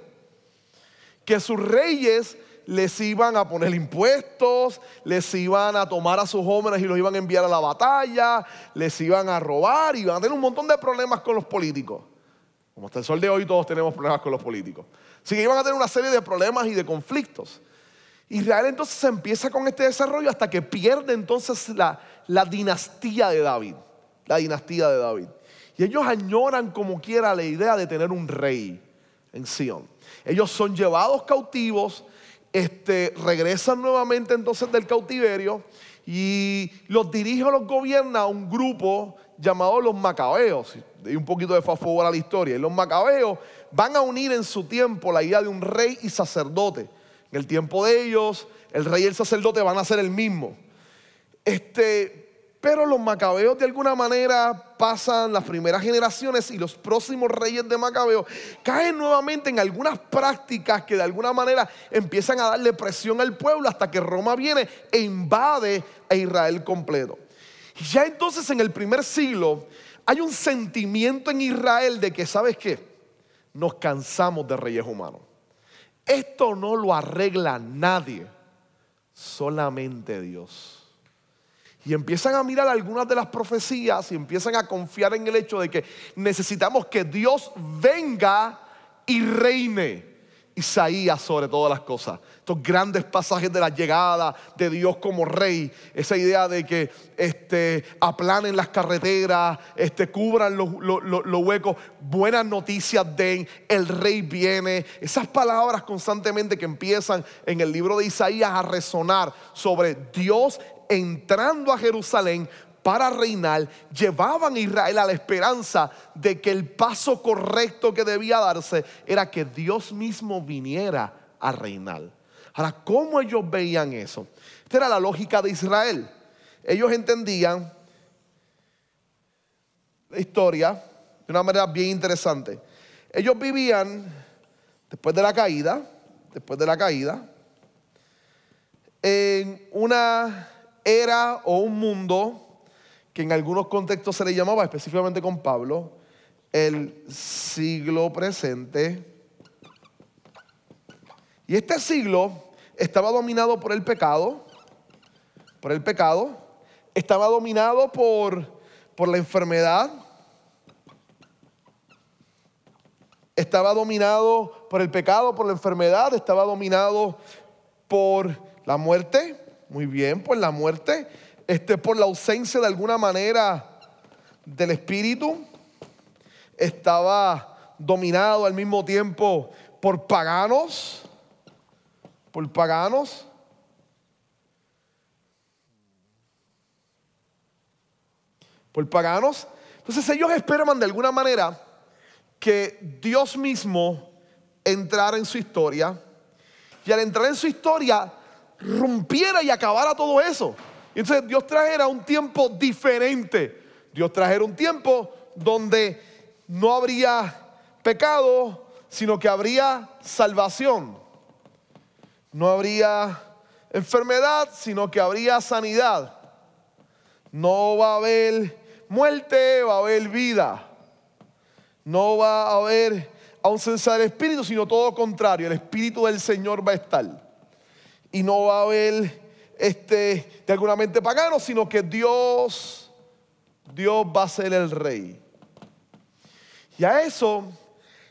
Que sus reyes les iban a poner impuestos, les iban a tomar a sus jóvenes y los iban a enviar a la batalla, les iban a robar y iban a tener un montón de problemas con los políticos. Como hasta el sol de hoy todos tenemos problemas con los políticos. Así que iban a tener una serie de problemas y de conflictos. Israel entonces empieza con este desarrollo hasta que pierde entonces la, dinastía de David. La dinastía de David. Y ellos añoran como quiera la idea de tener un rey en Sion. Ellos son llevados cautivos, este, regresan nuevamente entonces del cautiverio y los dirige o los gobierna un grupo llamado los macabeos. Y un poquito de favor a la historia. Y los macabeos van a unir en su tiempo la idea de un rey y sacerdote. En el tiempo de ellos, el rey y el sacerdote van a ser el mismo. Este, pero los macabeos de alguna manera pasan las primeras generaciones y los próximos reyes de Macabeo caen nuevamente en algunas prácticas que de alguna manera empiezan a darle presión al pueblo hasta que Roma viene e invade a Israel completo. Ya entonces en el primer siglo hay un sentimiento en Israel de que, ¿sabes qué? Nos cansamos de reyes humanos. Esto no lo arregla nadie, solamente Dios. Y empiezan a mirar algunas de las profecías y empiezan a confiar en el hecho de que necesitamos que Dios venga y reine. Isaías sobre todas las cosas. Estos grandes pasajes de la llegada de Dios como rey. Esa idea de que este, aplanen las carreteras, este, cubran los, los huecos. Buenas noticias den, el rey viene. Esas palabras constantemente que empiezan en el libro de Isaías a resonar sobre Dios entrando a Jerusalén para reinar, llevaban a Israel a la esperanza de que el paso correcto que debía darse era que Dios mismo viniera a reinar. Ahora, ¿cómo ellos veían eso? Esta era la lógica de Israel. Ellos entendían la historia de una manera bien interesante. Ellos vivían después de la caída, después de la caída, en una era o un mundo que en algunos contextos se le llamaba, específicamente con Pablo, el siglo presente. Y este siglo estaba dominado por el pecado, por el pecado, estaba dominado por, por la enfermedad, estaba dominado por el pecado, por la enfermedad, estaba dominado por la muerte, muy bien, por la muerte, este, por la ausencia de alguna manera del Espíritu, estaba dominado al mismo tiempo por paganos, por paganos. Por paganos. Entonces ellos esperaban de alguna manera que Dios mismo entrara en su historia. Y al entrar en su historia, rompiera y acabara todo eso. Entonces Dios trajera un tiempo diferente. Dios trajera un tiempo donde no habría pecado, sino que habría salvación. No habría enfermedad, sino que habría sanidad. No va a haber muerte, va a haber vida. No va a haber ausencia del Espíritu, sino todo contrario. El Espíritu del Señor va a estar. Y no va a haber este, de alguna mente pagano, sino que Dios, Dios va a ser el rey. Y a eso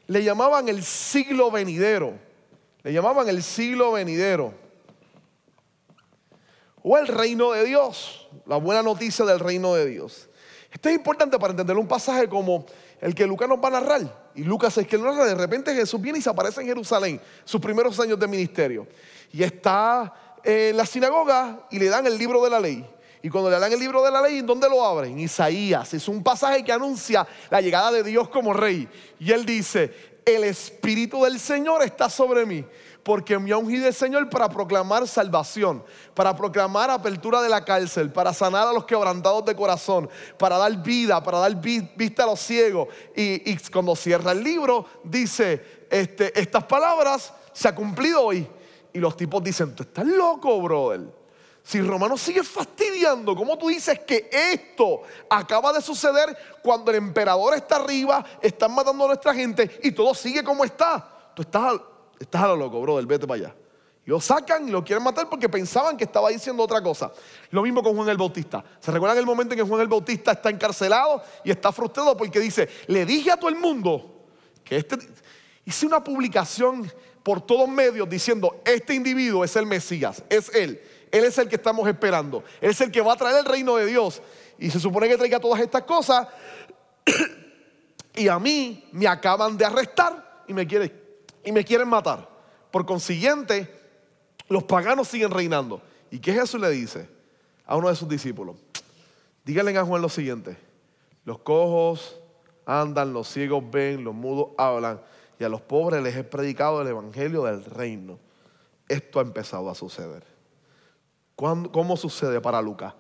le llamaban el siglo venidero. Le llamaban el siglo venidero. O el reino de Dios. La buena noticia del reino de Dios. Esto es importante para entender un pasaje como el que Lucas nos va a narrar. Y Lucas es que narra, de repente Jesús viene y se aparece en Jerusalén, sus primeros años de ministerio. Y está en la sinagoga y le dan el libro de la ley. Y cuando le dan el libro de la ley, ¿dónde lo abren? Isaías. Es un pasaje que anuncia la llegada de Dios como rey. Y él dice, el Espíritu del Señor está sobre mí, porque me ha ungido el Señor para proclamar salvación, para proclamar apertura de la cárcel, para sanar a los quebrantados de corazón, para dar vida, para dar vista a los ciegos. Y, cuando cierra el libro, dice, este, estas palabras se ha cumplido hoy. Y los tipos dicen, tú estás loco, brother. Si Romano sigue fastidiando, ¿cómo tú dices que esto acaba de suceder cuando el emperador está arriba, están matando a nuestra gente y todo sigue como está? Tú estás, estás a lo loco, brother, vete para allá. Y lo sacan y lo quieren matar porque pensaban que estaba diciendo otra cosa. Lo mismo con Juan el Bautista. ¿Se recuerdan el momento en que Juan el Bautista está encarcelado y está frustrado porque dice, le dije a todo el mundo que este... Hice una publicación por todos medios diciendo, este individuo es el Mesías, es Él. Él es el que estamos esperando. Él es el que va a traer el reino de Dios. Y se supone que traiga todas estas cosas. y a mí me acaban de arrestar y me, quieren, y me quieren matar. Por consiguiente, los paganos siguen reinando. ¿Y qué Jesús le dice a uno de sus discípulos? Díganle a Juan lo siguiente. Los cojos andan, los ciegos ven, los mudos hablan y a los pobres les he predicado el evangelio del reino. Esto ha empezado a suceder. ¿Cómo sucede para Lucas?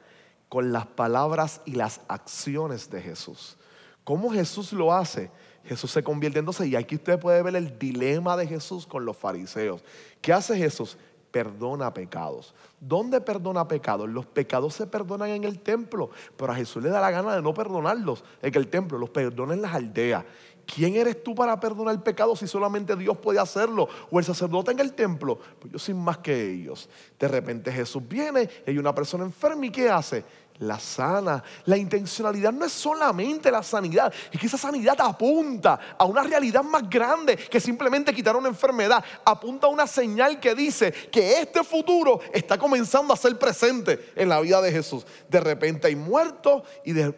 Con las palabras y las acciones de Jesús. ¿Cómo Jesús lo hace? Jesús se convierte entonces, y aquí usted puede ver el dilema de Jesús con los fariseos. ¿Qué hace Jesús? Perdona pecados. ¿Dónde perdona pecados? Los pecados se perdonan en el templo, pero a Jesús le da la gana de no perdonarlos en el templo, los perdona en las aldeas. ¿Quién eres tú para perdonar el pecado si solamente Dios puede hacerlo? O el sacerdote en el templo. Pues yo soy más que ellos. De repente Jesús viene y hay una persona enferma y ¿qué hace? La sana. La intencionalidad no es solamente la sanidad, es que esa sanidad apunta a una realidad más grande que simplemente quitar una enfermedad. Apunta a una señal que dice que este futuro está comenzando a ser presente en la vida de Jesús. De repente hay muertos y, de,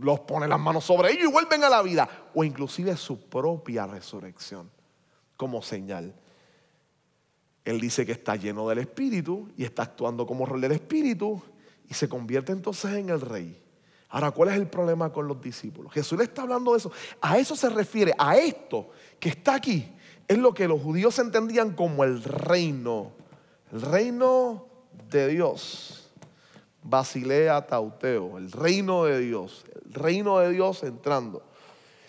los pone las manos sobre ellos y vuelven a la vida. O inclusive su propia resurrección como señal. Él dice que está lleno del Espíritu y está actuando como rol del Espíritu y se convierte entonces en el rey. Ahora, ¿cuál es el problema con los discípulos? Jesús le está hablando de eso. A eso se refiere, a esto que está aquí. Es lo que los judíos entendían como el reino. El reino de Dios. Basilea Tauteo, el reino de Dios, el reino de Dios entrando.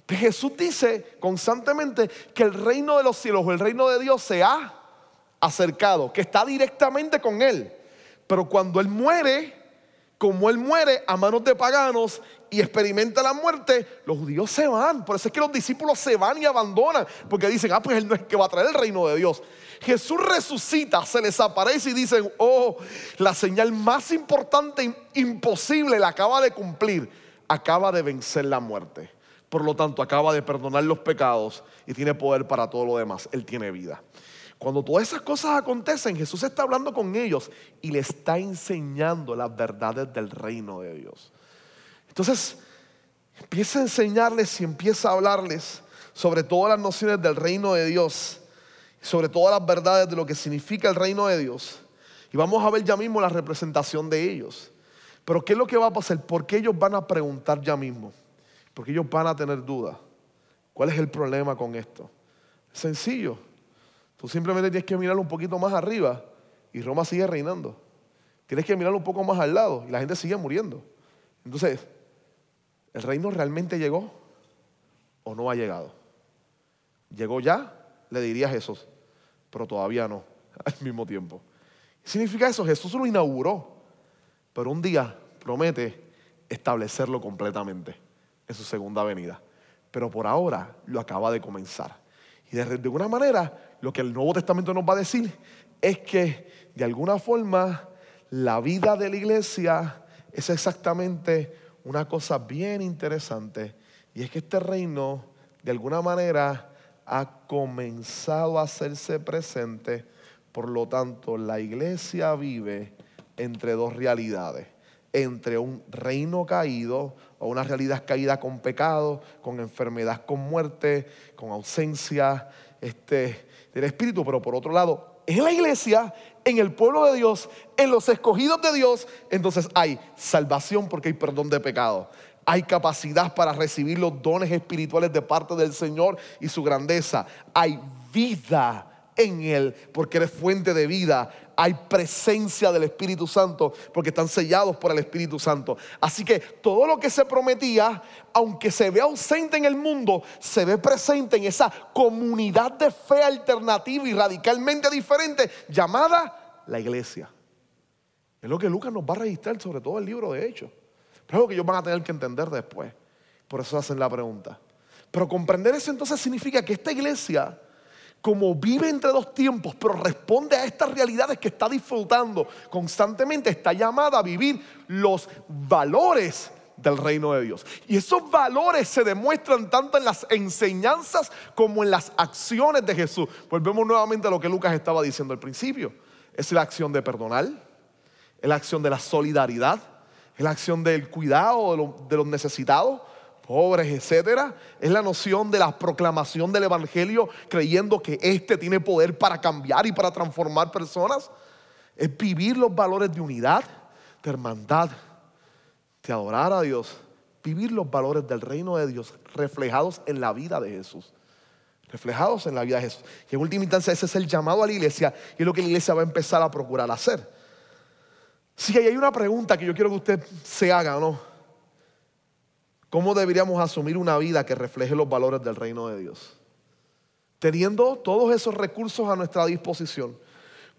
Jesús dice constantemente que el reino de los cielos o el reino de Dios se ha acercado, que está directamente con Él. Pero cuando Él muere, como Él muere a manos de paganos y experimenta la muerte, los judíos se van. Por eso es que los discípulos se van y abandonan, porque dicen, ah, pues Él no es que va a traer el reino de Dios. Jesús resucita, se les aparece y dicen, oh, la señal más importante, imposible, la acaba de cumplir. Acaba de vencer la muerte. Por lo tanto, acaba de perdonar los pecados y tiene poder para todo lo demás. Él tiene vida. Cuando todas esas cosas acontecen, Jesús está hablando con ellos y le está enseñando las verdades del reino de Dios. Entonces, empieza a enseñarles y empieza a hablarles sobre todas las nociones del reino de Dios sobre todas las verdades de lo que significa el reino de Dios. Y vamos a ver ya mismo la representación de ellos. Pero ¿qué es lo que va a pasar? ¿Por qué ellos van a preguntar ya mismo? Porque ellos van a tener dudas. ¿Cuál es el problema con esto? Sencillo. Tú simplemente tienes que mirar un poquito más arriba y Roma sigue reinando. Tienes que mirar un poco más al lado y la gente sigue muriendo. Entonces, ¿el reino realmente llegó o no ha llegado? ¿Llegó ya? Le diría a Jesús, pero todavía no, al mismo tiempo. ¿Qué significa eso? Jesús lo inauguró, pero un día promete establecerlo completamente en su segunda venida. Pero por ahora lo acaba de comenzar. Y de, alguna manera, lo que el Nuevo Testamento nos va a decir es que de alguna forma la vida de la iglesia es exactamente una cosa bien interesante. Y es que este reino, de alguna manera, ha comenzado a hacerse presente. Por lo tanto, la iglesia vive entre dos realidades. Entre un reino caído o una realidad caída con pecado, con enfermedad, con muerte, con ausencia este, del Espíritu. Pero por otro lado, en la iglesia, en el pueblo de Dios, en los escogidos de Dios, entonces hay salvación porque hay perdón de pecado. Hay capacidad para recibir los dones espirituales de parte del Señor y su grandeza. Hay vida en Él porque eres fuente de vida. Hay presencia del Espíritu Santo porque están sellados por el Espíritu Santo. Así que todo lo que se prometía, aunque se ve ausente en el mundo, se ve presente en esa comunidad de fe alternativa y radicalmente diferente llamada la iglesia. Es lo que Lucas nos va a registrar sobre todo el libro de Hechos. Pero es algo que ellos van a tener que entender después. Por eso hacen la pregunta. Pero comprender eso entonces significa que esta iglesia, como vive entre dos tiempos, pero responde a estas realidades que está disfrutando constantemente, está llamada a vivir los valores del reino de Dios. Y esos valores se demuestran tanto en las enseñanzas como en las acciones de Jesús. Volvemos nuevamente a lo que Lucas estaba diciendo al principio. Es la acción de perdonar, es la acción de la solidaridad, es la acción del cuidado de, lo- de los necesitados, pobres, etcétera. Es la noción de la proclamación del evangelio, creyendo que éste tiene poder para cambiar y para transformar personas. Es vivir los valores de unidad, de hermandad, de adorar a Dios. Vivir los valores del reino de Dios reflejados en la vida de Jesús. Reflejados en la vida de Jesús. Y en última instancia, ese es el llamado a la iglesia y es lo que la iglesia va a empezar a procurar hacer. Sí, ahí hay una pregunta que yo quiero que usted se haga, ¿no? ¿Cómo deberíamos asumir una vida que refleje los valores del reino de Dios? Teniendo todos esos recursos a nuestra disposición,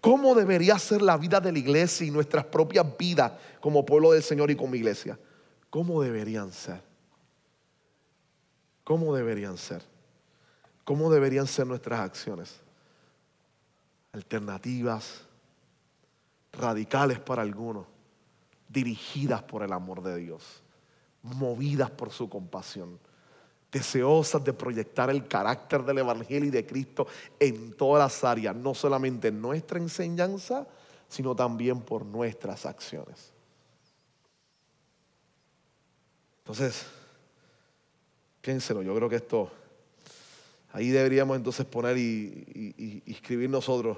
¿cómo debería ser la vida de la iglesia y nuestras propias vidas como pueblo del Señor y como iglesia? ¿Cómo deberían ser? ¿Cómo deberían ser? ¿Cómo deberían ser nuestras acciones? Alternativas, radicales para algunos, dirigidas por el amor de Dios, movidas por su compasión, deseosas de proyectar el carácter del Evangelio y de Cristo en todas las áreas, no solamente en nuestra enseñanza, sino también por nuestras acciones. Entonces, piénselo, yo creo que esto, ahí deberíamos entonces poner y, y- escribir nosotros,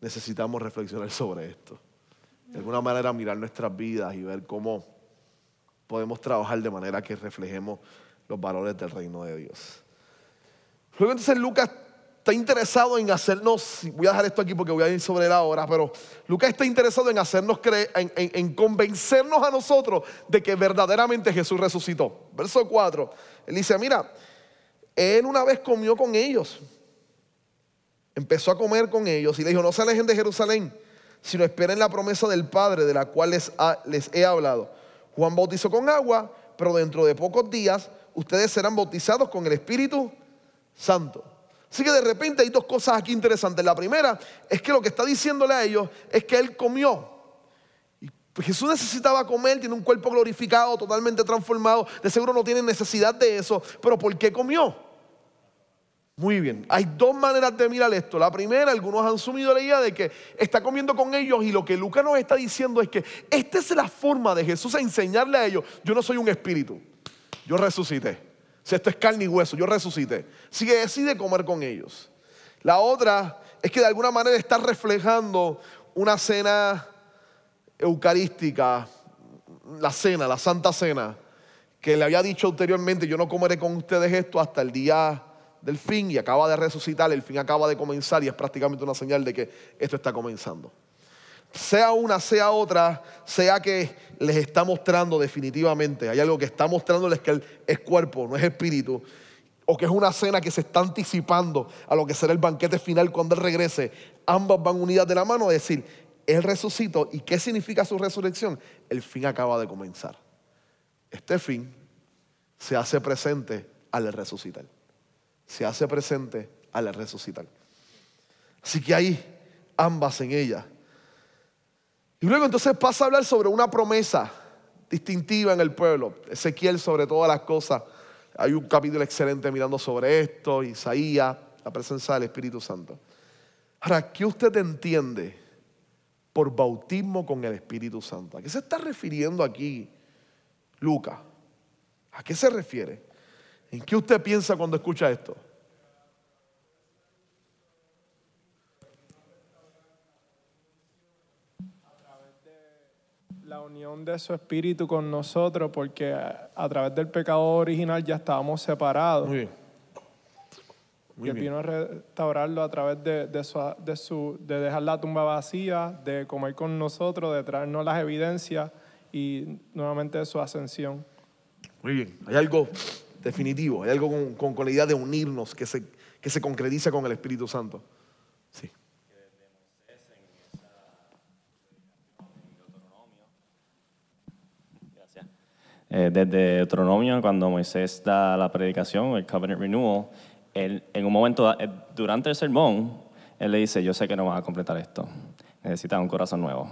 necesitamos reflexionar sobre esto. De alguna manera mirar nuestras vidas y ver cómo podemos trabajar de manera que reflejemos los valores del reino de Dios. Luego entonces Lucas está interesado en hacernos, voy a dejar esto aquí porque voy a ir sobre él ahora, pero Lucas está interesado en hacernos creer, en, en- en convencernos a nosotros de que verdaderamente Jesús resucitó. Verso 4, él dice, mira, él una vez comió con ellos, empezó a comer con ellos y le dijo, no se alejen de Jerusalén, sino esperen la promesa del Padre de la cual les he hablado. Juan bautizó con agua, pero dentro de pocos días ustedes serán bautizados con el Espíritu Santo. Así que de repente hay dos cosas aquí interesantes. La primera es que lo que está diciéndole a ellos es que él comió. Pues Jesús necesitaba comer, tiene un cuerpo glorificado, totalmente transformado. De seguro no tiene necesidad de eso. Pero ¿por qué comió? Muy bien, hay dos maneras de mirar esto. La primera, algunos han asumido la idea de que está comiendo con ellos y lo que Lucas nos está diciendo es que esta es la forma de Jesús a enseñarle a ellos, yo no soy un espíritu, yo resucité. Si esto es carne y hueso, yo resucité. Así que decide comer con ellos. La otra es que de alguna manera está reflejando una cena eucarística, la cena, la santa cena, que le había dicho anteriormente, yo no comeré con ustedes esto hasta el día del fin y acaba de resucitar, el fin acaba de comenzar y es prácticamente una señal de que esto está comenzando. sea una, sea otra, sea que les está mostrando definitivamente, hay algo que está mostrándoles que es cuerpo, no es espíritu, o que es una cena que se está anticipando a lo que será el banquete final cuando Él regrese, ambas van unidas de la mano a decir, Él resucitó. ¿Y qué significa su resurrección? El fin acaba de comenzar. Este fin se hace presente al resucitar. Se hace presente al resucitar. Así que hay ambas en ella. Y luego entonces pasa a hablar sobre una promesa distintiva en el pueblo. Ezequiel sobre todas las cosas. Hay un capítulo excelente mirando sobre esto, Isaías, la presencia del Espíritu Santo. Ahora, ¿qué usted entiende por bautismo con el Espíritu Santo? ¿A qué se está refiriendo aquí Lucas? ¿A qué se refiere? ¿En qué usted piensa cuando escucha esto?
la unión de su espíritu con nosotros, porque a través del pecado original ya estábamos separados.
Muy bien. Muy
y
bien.
vino a restaurarlo a través de, de su, de, su- de dejar la tumba vacía, de comer con nosotros, de traernos las evidencias y nuevamente de su ascensión.
Muy bien. Hay algo definitivo, hay algo con, con- con la idea de unirnos que se, que se concretiza con el Espíritu Santo. Sí.
Eh, desde Deuteronomio, cuando Moisés da la predicación, el covenant renewal, él, en un momento, eh, durante el sermón, él le dice, yo sé que no vas a completar esto, necesitas un corazón nuevo.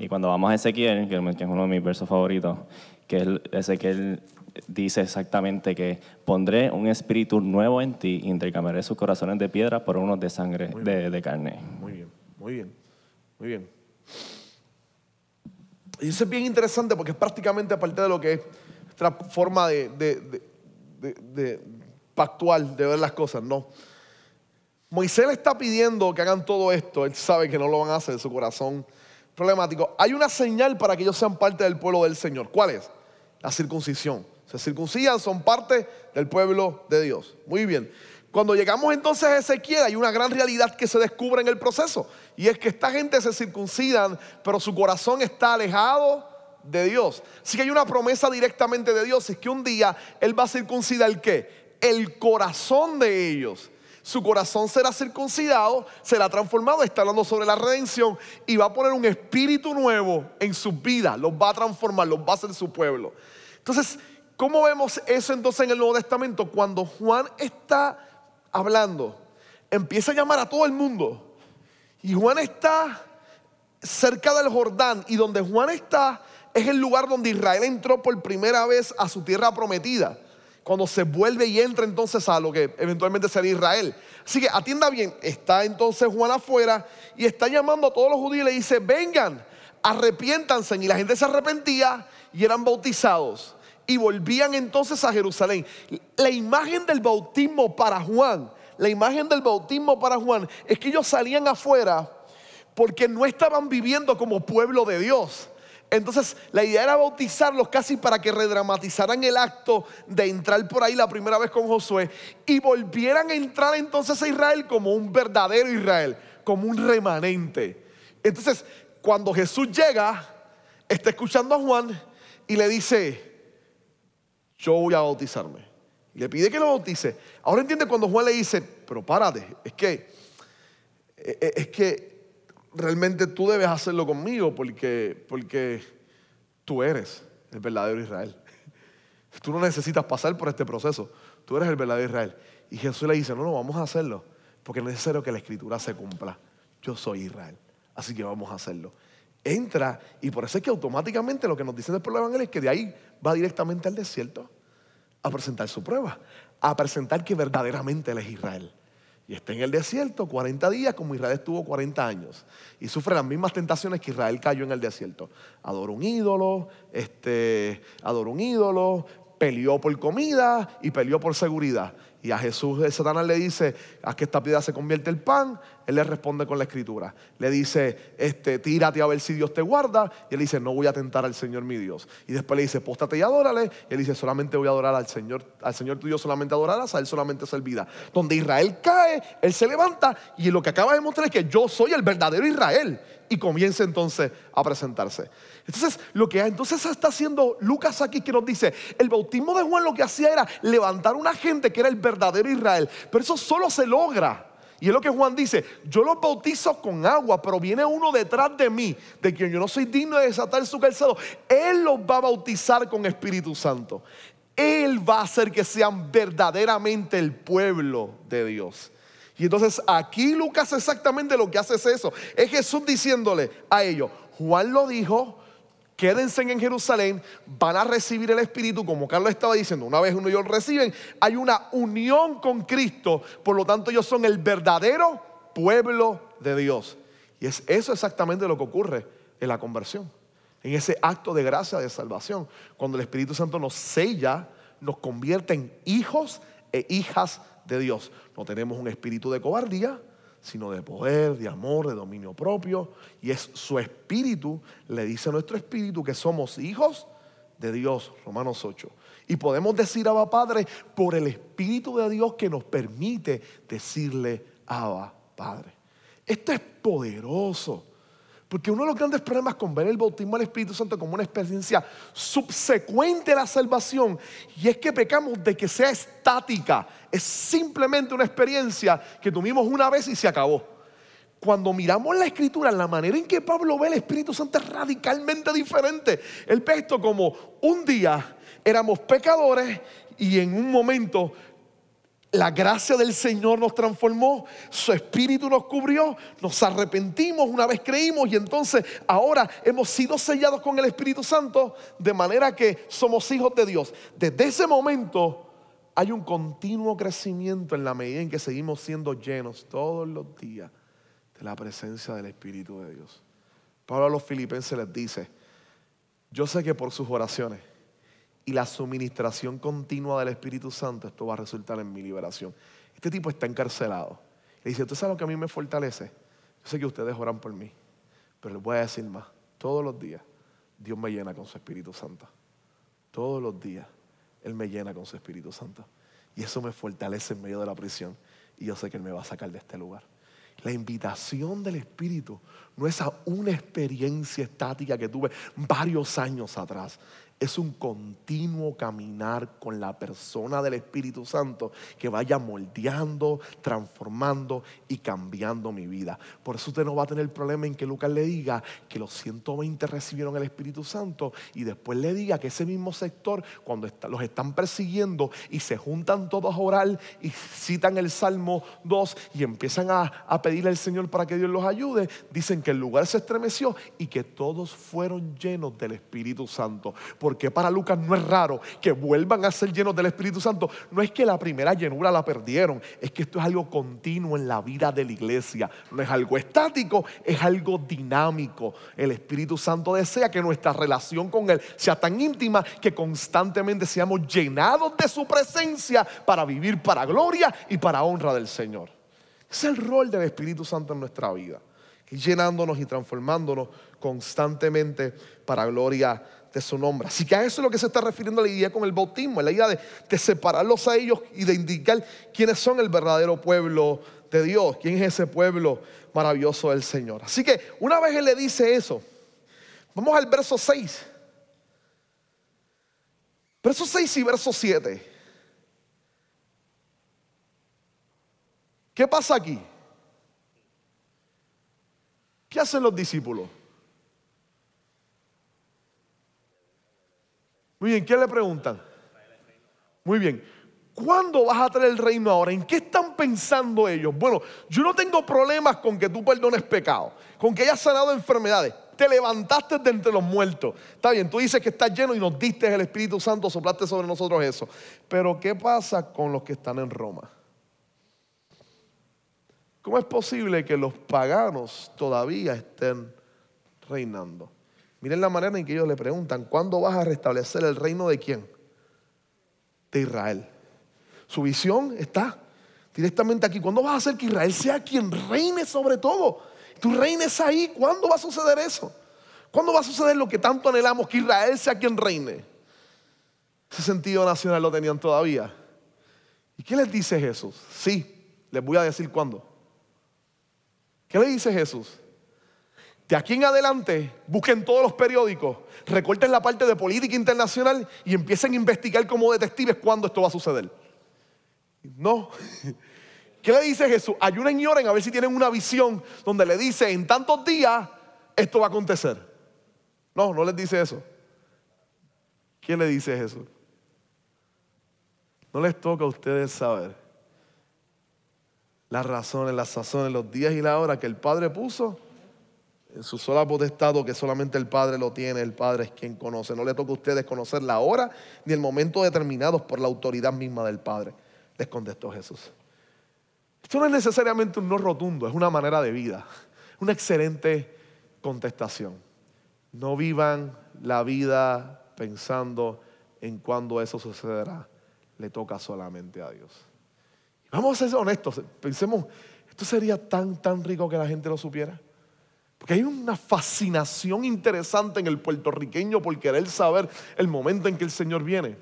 Y cuando vamos a Ezequiel, que es uno de mis versos favoritos, que es Ezequiel dice exactamente que pondré un espíritu nuevo en ti y intercambiaré sus corazones de piedra por unos de sangre, de, de carne.
Muy bien, muy bien, muy bien. Y eso es bien interesante porque es prácticamente parte de lo que es nuestra forma de, de- de- de- de pactual, de ver las cosas, ¿no? Moisés le está pidiendo que hagan todo esto, él sabe que no lo van a hacer, su corazón problemático. Hay una señal para que ellos sean parte del pueblo del Señor. ¿Cuál es? La circuncisión. Se circuncidan, son parte del pueblo de Dios. Muy bien. Cuando llegamos entonces a Ezequiel, hay una gran realidad que se descubre en el proceso. Y es que esta gente se circuncidan, pero su corazón está alejado de Dios. Así que hay una promesa directamente de Dios. Es que un día Él va a circuncidar el qué? El corazón de ellos. Su corazón será circuncidado, será transformado, está hablando sobre la redención y va a poner un espíritu nuevo en sus vidas, los va a transformar, los va a hacer su pueblo. Entonces, ¿cómo vemos eso entonces en el Nuevo Testamento? Cuando Juan está hablando, empieza a llamar a todo el mundo y Juan está cerca del Jordán y donde Juan está es el lugar donde Israel entró por primera vez a su tierra prometida. Cuando se vuelve y entra entonces a lo que eventualmente sería Israel. Así que atienda bien, está entonces Juan afuera y está llamando a todos los judíos y le dice, vengan, arrepiéntanse. Y la gente se arrepentía y eran bautizados. Y volvían entonces a Jerusalén. La imagen del bautismo para Juan, la imagen del bautismo para Juan es que ellos salían afuera porque no estaban viviendo como pueblo de Dios. Entonces la idea era bautizarlos casi para que redramatizaran el acto de entrar por ahí la primera vez con Josué y volvieran a entrar entonces a Israel como un verdadero Israel, como un remanente. Entonces cuando Jesús llega, está escuchando a Juan y le dice, yo voy a bautizarme. Y le pide que lo bautice. Ahora entiende cuando Juan le dice, pero párate, es que, eh, eh, es que realmente tú debes hacerlo conmigo porque, porque tú eres el verdadero Israel. Tú no necesitas pasar por este proceso, tú eres el verdadero Israel. Y Jesús le dice, no, no, vamos a hacerlo, porque es necesario que la escritura se cumpla. Yo soy Israel, así que vamos a hacerlo. Entra y por eso es que automáticamente lo que nos dicen después el Evangelio es que de ahí va directamente al desierto a presentar su prueba, a presentar que verdaderamente Él es Israel. Y está en el desierto 40 días como Israel estuvo 40 años. Y sufre las mismas tentaciones que Israel cayó en el desierto. Adora un ídolo, este, adora un ídolo, peleó por comida y peleó por seguridad. Y a Jesús, el Satanás le dice, haz que esta piedra se convierta en pan. Él le responde con la escritura. Le dice, este, tírate a ver si Dios te guarda. Y él dice, no voy a tentar al Señor mi Dios. Y después le dice, póstate y adórale. Y él dice, solamente voy a adorar al Señor, al Señor tu Dios solamente adorarás, a él solamente servirá. Donde Israel cae, él se levanta y lo que acaba de mostrar es que yo soy el verdadero Israel. Y comience entonces a presentarse. Entonces, lo que entonces está haciendo Lucas aquí que nos dice, el bautismo de Juan lo que hacía era levantar una gente que era el verdadero Israel, pero eso solo se logra. Y es lo que Juan dice, yo los bautizo con agua, pero viene uno detrás de mí, de quien yo no soy digno de desatar su calzado. Él los va a bautizar con Espíritu Santo. Él va a hacer que sean verdaderamente el pueblo de Dios. Y entonces aquí Lucas exactamente lo que hace es eso. Es Jesús diciéndole a ellos, Juan lo dijo, quédense en Jerusalén, van a recibir el Espíritu, como Carlos estaba diciendo, una vez uno y ellos reciben, hay una unión con Cristo, por lo tanto ellos son el verdadero pueblo de Dios. Y es eso exactamente lo que ocurre en la conversión, en ese acto de gracia de salvación, cuando el Espíritu Santo nos sella, nos convierte en hijos e hijas de Dios. No tenemos un espíritu de cobardía, sino de poder, de amor, de dominio propio. Y es su espíritu, le dice a nuestro espíritu que somos hijos de Dios, Romanos 8. Y podemos decir Abba Padre por el Espíritu de Dios que nos permite decirle Abba Padre. Esto es poderoso. Porque uno de los grandes problemas con ver el bautismo del Espíritu Santo como una experiencia subsecuente a la salvación, y es que pecamos de que sea estática, es simplemente una experiencia que tuvimos una vez y se acabó. Cuando miramos la escritura, la manera en que Pablo ve el Espíritu Santo es radicalmente diferente. Él ve como un día éramos pecadores y en un momento la gracia del Señor nos transformó, su espíritu nos cubrió, nos arrepentimos una vez creímos y entonces ahora hemos sido sellados con el Espíritu Santo de manera que somos hijos de Dios. Desde ese momento hay un continuo crecimiento en la medida en que seguimos siendo llenos todos los días de la presencia del Espíritu de Dios. Pablo a los filipenses les dice, yo sé que por sus oraciones, y la suministración continua del Espíritu Santo, esto va a resultar en mi liberación. Este tipo está encarcelado. Le dice, ¿usted sabe lo que a mí me fortalece? Yo sé que ustedes oran por mí, pero les voy a decir más. Todos los días Dios me llena con su Espíritu Santo. Todos los días Él me llena con su Espíritu Santo. Y eso me fortalece en medio de la prisión. Y yo sé que Él me va a sacar de este lugar. La invitación del Espíritu no es a una experiencia estática que tuve varios años atrás es un continuo caminar con la persona del Espíritu Santo que vaya moldeando, transformando y cambiando mi vida. Por eso usted no va a tener problema en que Lucas le diga que los 120 recibieron el Espíritu Santo y después le diga que ese mismo sector, cuando los están persiguiendo y se juntan todos a orar y citan el Salmo 2 y empiezan a, a pedirle al Señor para que Dios los ayude, dicen que el lugar se estremeció y que todos fueron llenos del Espíritu Santo porque para Lucas no es raro que vuelvan a ser llenos del Espíritu Santo. No es que la primera llenura la perdieron, es que esto es algo continuo en la vida de la iglesia. No es algo estático, es algo dinámico. El Espíritu Santo desea que nuestra relación con Él sea tan íntima que constantemente seamos llenados de su presencia para vivir para gloria y para honra del Señor. Es el rol del Espíritu Santo en nuestra vida, llenándonos y transformándonos constantemente para gloria de su nombre. Así que a eso es lo que se está refiriendo la idea con el bautismo, la idea de, separarlos a ellos y de indicar quiénes son el verdadero pueblo de Dios, quién es ese pueblo maravilloso del Señor. Así que una vez Él le dice eso, vamos al verso 6. Verso 6 y verso 7. ¿Qué pasa aquí? ¿Qué hacen los discípulos? Muy bien, ¿qué le preguntan? Muy bien. ¿Cuándo vas a traer el reino ahora? ¿En qué están pensando ellos? Bueno, yo no tengo problemas con que tú perdones pecado, con que hayas sanado enfermedades. Te levantaste de entre los muertos. Está bien, tú dices que estás lleno y nos diste el Espíritu Santo, soplaste sobre nosotros eso. Pero ¿qué pasa con los que están en Roma? ¿Cómo es posible que los paganos todavía estén reinando? Miren la manera en que ellos le preguntan, ¿cuándo vas a restablecer el reino de quién? De Israel. Su visión está directamente aquí. ¿Cuándo vas a hacer que Israel sea quien reine sobre todo? Tú reines ahí. ¿Cuándo va a suceder eso? ¿Cuándo va a suceder lo que tanto anhelamos, que Israel sea quien reine? Ese sentido nacional lo tenían todavía. ¿Y qué les dice Jesús? Sí, les voy a decir cuándo. ¿Qué le dice Jesús? De aquí en adelante, busquen todos los periódicos, recorten la parte de política internacional y empiecen a investigar como detectives cuándo esto va a suceder. No. ¿Qué le dice Jesús? Ayunen y oren a ver si tienen una visión donde le dice en tantos días esto va a acontecer. No, no les dice eso. ¿Quién le dice Jesús? No les toca a ustedes saber las razones, las sazones, los días y la hora que el Padre puso en su sola potestad que solamente el Padre lo tiene, el Padre es quien conoce. No le toca a ustedes conocer la hora ni el momento determinados por la autoridad misma del Padre. Les contestó Jesús. Esto no es necesariamente un no rotundo, es una manera de vida, una excelente contestación. No vivan la vida pensando en cuándo eso sucederá. Le toca solamente a Dios. Vamos a ser honestos, pensemos, esto sería tan, tan rico que la gente lo supiera. Porque hay una fascinación interesante en el puertorriqueño por querer saber el momento en que el Señor viene.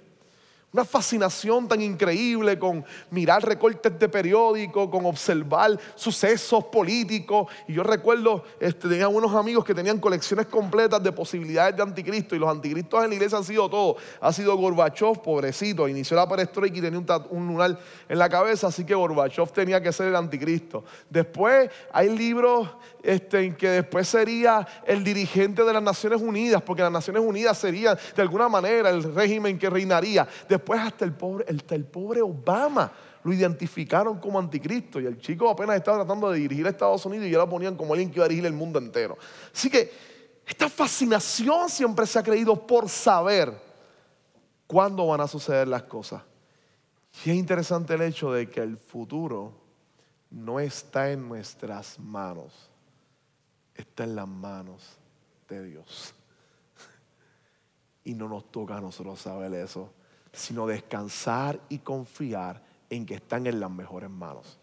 Una fascinación tan increíble con mirar recortes de periódico, con observar sucesos políticos. Y yo recuerdo, este, tenía unos amigos que tenían colecciones completas de posibilidades de anticristo. Y los anticristos en la iglesia han sido todo. Ha sido Gorbachev, pobrecito, inició la perestroika y tenía un, un lunar en la cabeza. Así que Gorbachev tenía que ser el anticristo. Después hay libros este, en que después sería el dirigente de las Naciones Unidas, porque las Naciones Unidas sería de alguna manera el régimen que reinaría. Después hasta el pobre, el pobre Obama lo identificaron como anticristo y el chico apenas estaba tratando de dirigir a Estados Unidos y ya lo ponían como alguien que iba a dirigir el mundo entero. Así que esta fascinación siempre se ha creído por saber cuándo van a suceder las cosas. Y es interesante el hecho de que el futuro no está en nuestras manos está en las manos de Dios. Y no nos toca a nosotros saber eso, sino descansar y confiar en que están en las mejores manos.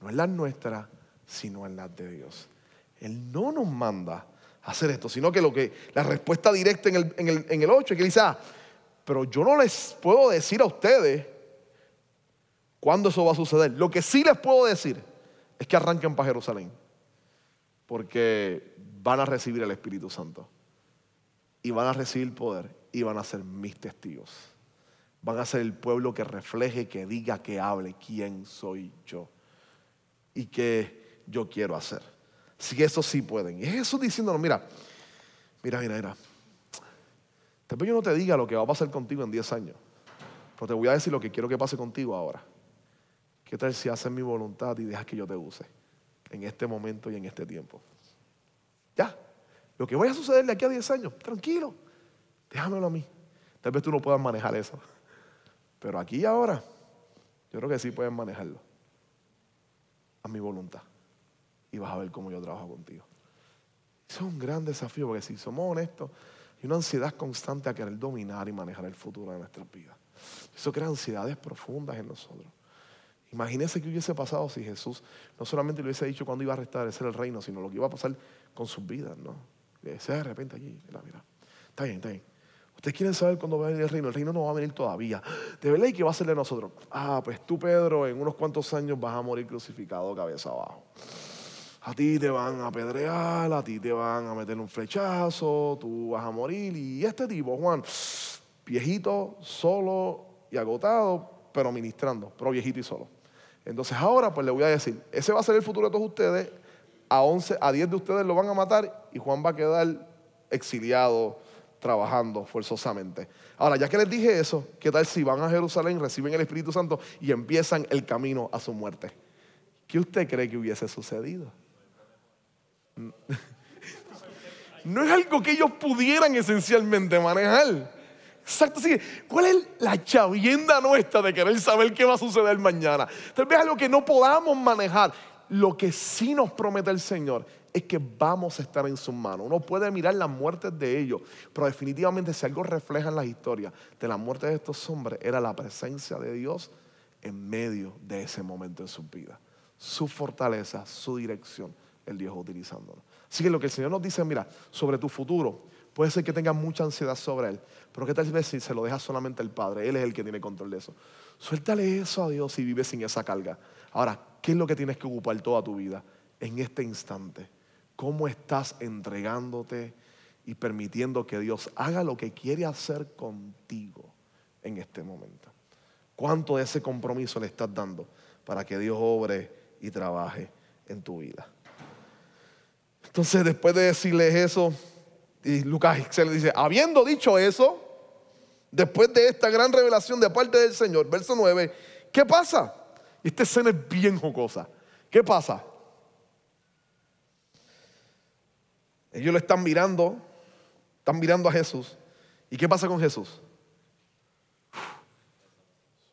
No en las nuestras, sino en las de Dios. Él no nos manda a hacer esto, sino que lo que la respuesta directa en el, en el, en el 8 es que dice, ah, pero yo no les puedo decir a ustedes cuándo eso va a suceder. Lo que sí les puedo decir es que arranquen para Jerusalén porque van a recibir el Espíritu Santo y van a recibir poder y van a ser mis testigos. Van a ser el pueblo que refleje, que diga, que hable quién soy yo y qué yo quiero hacer. Que eso sí pueden. Y es Jesús diciéndonos, mira, mira, mira, mira. Tal vez yo no te diga lo que va a pasar contigo en 10 años, pero te voy a decir lo que quiero que pase contigo ahora. ¿Qué tal si haces mi voluntad y dejas que yo te use? en este momento y en este tiempo. Ya, lo que vaya a suceder de aquí a 10 años, tranquilo, déjamelo a mí. Tal vez tú no puedas manejar eso, pero aquí y ahora, yo creo que sí puedes manejarlo a mi voluntad y vas a ver cómo yo trabajo contigo. Eso es un gran desafío porque si somos honestos, hay una ansiedad constante a querer dominar y manejar el futuro de nuestras vidas. Eso crea ansiedades profundas en nosotros. Imagínense que hubiese pasado si Jesús no solamente le hubiese dicho cuándo iba a restablecer el reino, sino lo que iba a pasar con sus vidas, ¿no? Le decía de repente allí, mira, mira, está bien, está bien. Ustedes quieren saber cuándo va a venir el reino. El reino no va a venir todavía. De verdad, ¿y qué va a ser de nosotros? Ah, pues tú, Pedro, en unos cuantos años vas a morir crucificado cabeza abajo. A ti te van a apedrear, a ti te van a meter un flechazo, tú vas a morir. Y este tipo, Juan, viejito, solo y agotado, pero ministrando, pero viejito y solo. Entonces ahora pues le voy a decir, ese va a ser el futuro de todos ustedes, a 11, a 10 de ustedes lo van a matar y Juan va a quedar exiliado trabajando forzosamente. Ahora, ya que les dije eso, ¿qué tal si van a Jerusalén, reciben el Espíritu Santo y empiezan el camino a su muerte? ¿Qué usted cree que hubiese sucedido? No es algo que ellos pudieran esencialmente manejar. Exacto, así ¿cuál es la chavienda nuestra de querer saber qué va a suceder mañana? Tal vez algo que no podamos manejar. Lo que sí nos promete el Señor es que vamos a estar en sus manos. Uno puede mirar las muertes de ellos, pero definitivamente si algo refleja en la historia de la muerte de estos hombres, era la presencia de Dios en medio de ese momento en su vida. Su fortaleza, su dirección, el Dios utilizándolo. Así que lo que el Señor nos dice, mira, sobre tu futuro, puede ser que tengas mucha ansiedad sobre él, pero ¿qué tal vez si se lo deja solamente el Padre? Él es el que tiene control de eso. Suéltale eso a Dios y vive sin esa carga. Ahora, ¿qué es lo que tienes que ocupar toda tu vida? En este instante, ¿Cómo estás entregándote y permitiendo que Dios haga lo que quiere hacer contigo en este momento? ¿Cuánto de ese compromiso le estás dando para que Dios obre y trabaje en tu vida? Entonces, después de decirles eso, y Lucas se le dice, habiendo dicho eso, después de esta gran revelación de parte del Señor, verso 9, ¿qué pasa? Esta escena es bien jocosa. ¿Qué pasa? Ellos lo están mirando, están mirando a Jesús. ¿Y qué pasa con Jesús?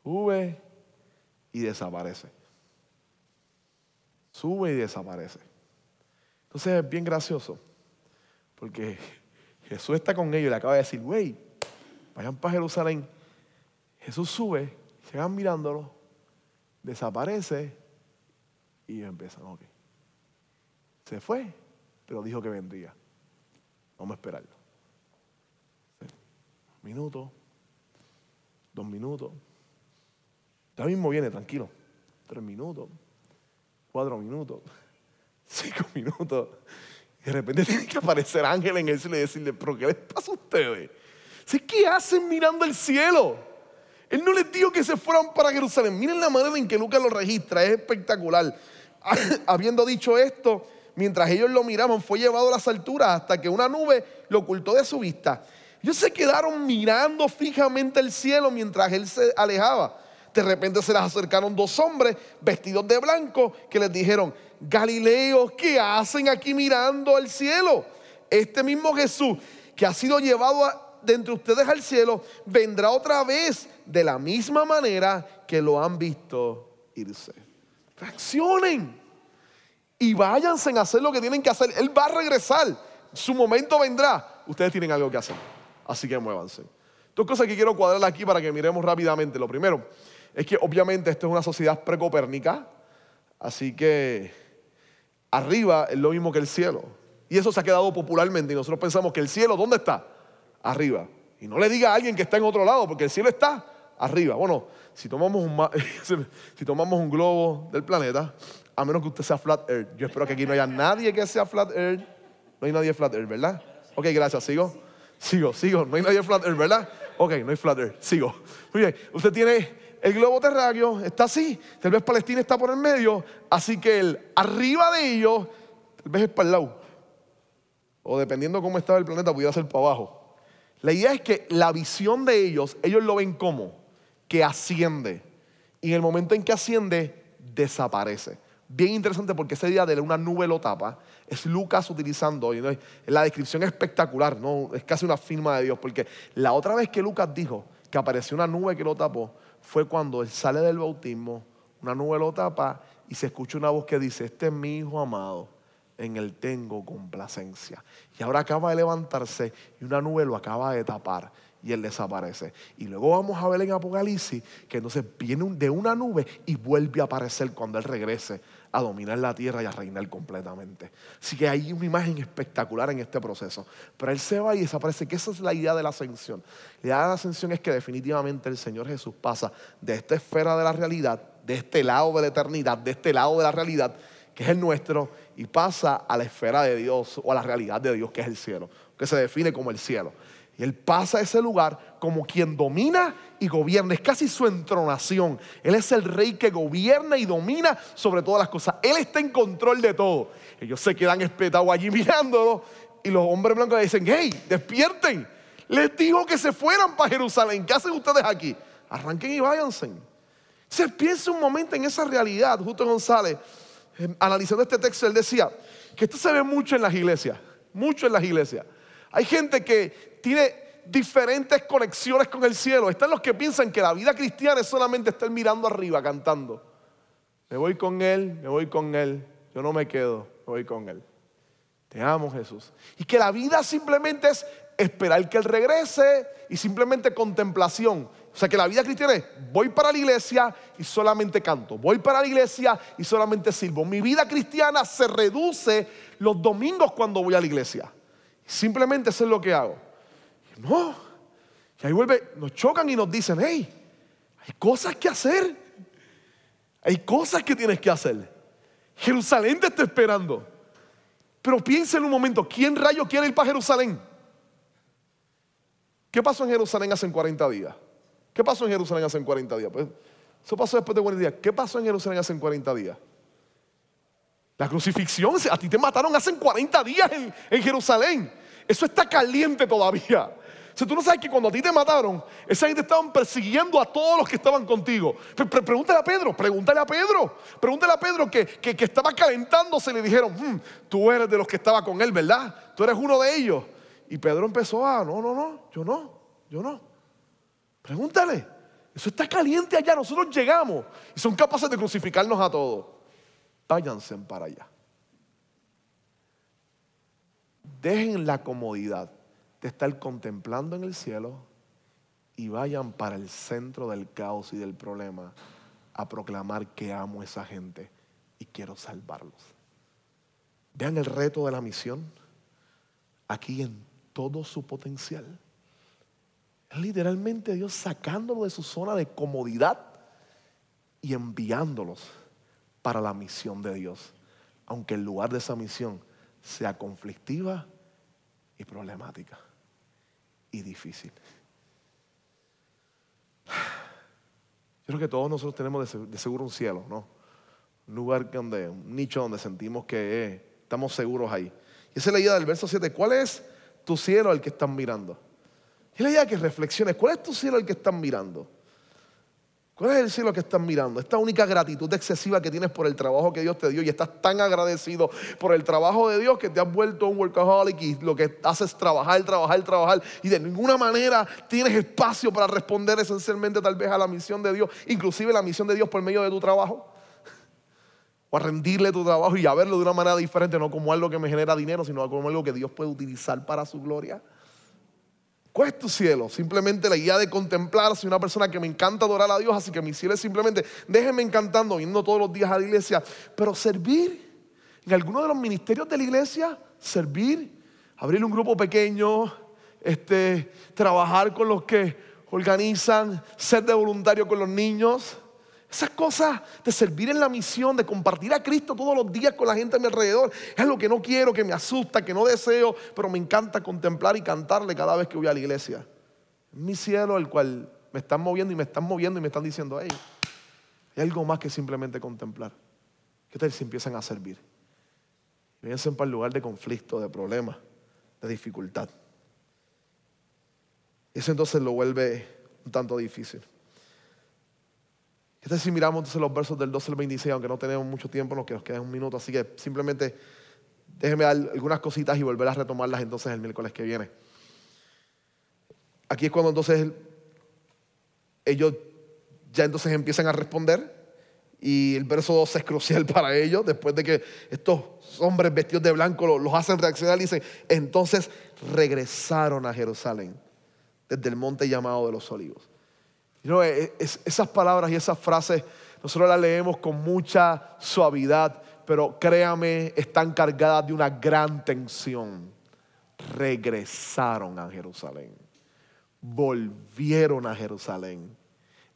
Sube y desaparece. Sube y desaparece. Entonces es bien gracioso, porque Jesús está con ellos y le acaba de decir, güey, vayan para Jerusalén. Jesús sube, se van mirándolo, desaparece y ellos empiezan, ok. Se fue, pero dijo que vendría. Vamos a esperarlo. Minuto, dos minutos. Ya mismo viene, tranquilo. Tres minutos, cuatro minutos, cinco minutos. Y de repente tiene que aparecer ángel en el cielo y decirle, pero ¿qué les pasa a ustedes? ¿Qué hacen mirando el cielo? Él no les dijo que se fueran para Jerusalén. Miren la manera en que Lucas lo registra, es espectacular. Habiendo dicho esto, mientras ellos lo miraban, fue llevado a las alturas hasta que una nube lo ocultó de su vista. Ellos se quedaron mirando fijamente el cielo mientras él se alejaba. De repente se les acercaron dos hombres vestidos de blanco que les dijeron, Galileos, ¿qué hacen aquí mirando al cielo? Este mismo Jesús que ha sido llevado de entre ustedes al cielo, vendrá otra vez de la misma manera que lo han visto irse. Reaccionen y váyanse a hacer lo que tienen que hacer. Él va a regresar. Su momento vendrá. Ustedes tienen algo que hacer. Así que muévanse. Dos cosas que quiero cuadrar aquí para que miremos rápidamente. Lo primero es que obviamente esto es una sociedad precopérnica. Así que arriba es lo mismo que el cielo. Y eso se ha quedado popularmente. Y nosotros pensamos que el cielo, ¿dónde está? Arriba. Y no le diga a alguien que está en otro lado, porque el cielo está arriba. Bueno, si tomamos un, si tomamos un globo del planeta, a menos que usted sea flat earth, yo espero que aquí no haya nadie que sea flat earth. No hay nadie flat earth, ¿verdad? Ok, gracias, sigo. Sigo, sigo. No hay nadie flat earth, ¿verdad? Ok, no hay flat earth, sigo. Muy bien, usted tiene el globo terráqueo, está así. Tal vez Palestina está por el medio, así que el arriba de ellos, tal vez es para el lado. O dependiendo cómo estaba el planeta, pudiera ser para abajo. La idea es que la visión de ellos, ellos lo ven como que asciende. Y en el momento en que asciende, desaparece. Bien interesante porque ese día de una nube lo tapa. Es Lucas utilizando, y la descripción es espectacular, ¿no? es casi una firma de Dios. Porque la otra vez que Lucas dijo que apareció una nube que lo tapó, fue cuando él sale del bautismo, una nube lo tapa y se escucha una voz que dice, este es mi hijo amado, en él tengo complacencia. Y ahora acaba de levantarse y una nube lo acaba de tapar y él desaparece. Y luego vamos a ver en Apocalipsis que entonces viene de una nube y vuelve a aparecer cuando él regrese a dominar la tierra y a reinar completamente. Así que hay una imagen espectacular en este proceso. Pero él se va y desaparece, que esa es la idea de la ascensión. La idea de la ascensión es que definitivamente el Señor Jesús pasa de esta esfera de la realidad, de este lado de la eternidad, de este lado de la realidad, que es el nuestro, y pasa a la esfera de Dios o a la realidad de Dios, que es el cielo, que se define como el cielo. Y él pasa a ese lugar como quien domina y gobierna. Es casi su entronación. Él es el rey que gobierna y domina sobre todas las cosas. Él está en control de todo. Ellos se quedan espetados allí mirándolo. Y los hombres blancos le dicen, hey, despierten. Les dijo que se fueran para Jerusalén. ¿Qué hacen ustedes aquí? Arranquen y váyanse. Se piensa un momento en esa realidad. Justo González, analizando este texto, él decía que esto se ve mucho en las iglesias. Mucho en las iglesias. Hay gente que tiene diferentes conexiones con el cielo. Están los que piensan que la vida cristiana es solamente estar mirando arriba, cantando. Me voy con Él, me voy con Él. Yo no me quedo, me voy con Él. Te amo, Jesús. Y que la vida simplemente es esperar que Él regrese y simplemente contemplación. O sea que la vida cristiana es, voy para la iglesia y solamente canto. Voy para la iglesia y solamente sirvo. Mi vida cristiana se reduce los domingos cuando voy a la iglesia. Simplemente eso es lo que hago. No. Y ahí vuelve, nos chocan y nos dicen, hey, hay cosas que hacer. Hay cosas que tienes que hacer. Jerusalén te está esperando. Pero piensa en un momento, ¿quién rayo quiere ir para Jerusalén? ¿Qué pasó en Jerusalén hace 40 días? ¿Qué pasó en Jerusalén hace 40 días? Pues, eso pasó después de 40 días. ¿Qué pasó en Jerusalén hace 40 días? La crucifixión, a ti te mataron hace 40 días en, en Jerusalén. Eso está caliente todavía. Si tú no sabes que cuando a ti te mataron, esa gente estaban persiguiendo a todos los que estaban contigo. Pre- pre- pregúntale a Pedro, pregúntale a Pedro, pregúntale a Pedro que, que- que estaba calentándose. Le dijeron, "Hmm, tú eres de los que estaba con él, ¿verdad? Tú eres uno de ellos. Y Pedro empezó a, no, no, no, yo no, yo no. Pregúntale, eso está caliente allá. Nosotros llegamos y son capaces de crucificarnos a todos. Váyanse para allá. Dejen la comodidad de estar contemplando en el cielo y vayan para el centro del caos y del problema a proclamar que amo a esa gente y quiero salvarlos. Vean el reto de la misión aquí en todo su potencial. Literalmente Dios sacándolo de su zona de comodidad y enviándolos para la misión de Dios, aunque el lugar de esa misión sea conflictiva y problemática y difícil. Yo creo que todos nosotros tenemos de se- de seguro un cielo, ¿no? Un lugar donde, un nicho donde sentimos que eh, estamos seguros ahí. Y esa es la idea del verso 7. ¿Cuál es tu cielo al que están mirando? Y la idea que reflexiones. ¿Cuál es tu cielo al que están mirando? ¿Cuál es el cielo que estás mirando? Esta única gratitud excesiva que tienes por el trabajo que Dios te dio y estás tan agradecido por el trabajo de Dios que te has vuelto un workaholic y lo que haces es trabajar, trabajar, trabajar y de ninguna manera tienes espacio para responder esencialmente tal vez a la misión de Dios, inclusive la misión de Dios por medio de tu trabajo. O a rendirle tu trabajo y a verlo de una manera diferente, no como algo que me genera dinero, sino como algo que Dios puede utilizar para su gloria. ¿Cuál es tu cielo? Simplemente la idea de contemplar. Soy una persona que me encanta adorar a Dios, así que mi cielo es simplemente déjenme encantando, yendo todos los días a la iglesia, pero servir en alguno de los ministerios de la iglesia, servir, abrir un grupo pequeño, este, trabajar con los que organizan, ser de voluntario con los niños. Esas cosas de servir en la misión, de compartir a Cristo todos los días con la gente a mi alrededor, es lo que no quiero, que me asusta, que no deseo, pero me encanta contemplar y cantarle cada vez que voy a la iglesia. Es mi cielo el cual me están moviendo y me están moviendo y me están diciendo, hey, hay algo más que simplemente contemplar. ¿Qué tal si empiezan a servir? Vénganse para el lugar de conflicto, de problema, de dificultad. Eso entonces lo vuelve un tanto difícil. ¿Qué tal si miramos entonces los versos del 12 al 26, aunque no tenemos mucho tiempo, nos que nos queda un minuto, así que simplemente déjenme dar algunas cositas y volver a retomarlas entonces el miércoles que viene. Aquí es cuando entonces el- ellos ya entonces empiezan a responder y el verso 12 es crucial para ellos, después de que estos hombres vestidos de blanco los hacen reaccionar y dicen, entonces regresaron a Jerusalén desde el monte llamado de los olivos. Eh, es- esas palabras y esas frases nosotros las leemos con mucha suavidad, pero créame, están cargadas de una gran tensión. Regresaron a Jerusalén. Volvieron a Jerusalén.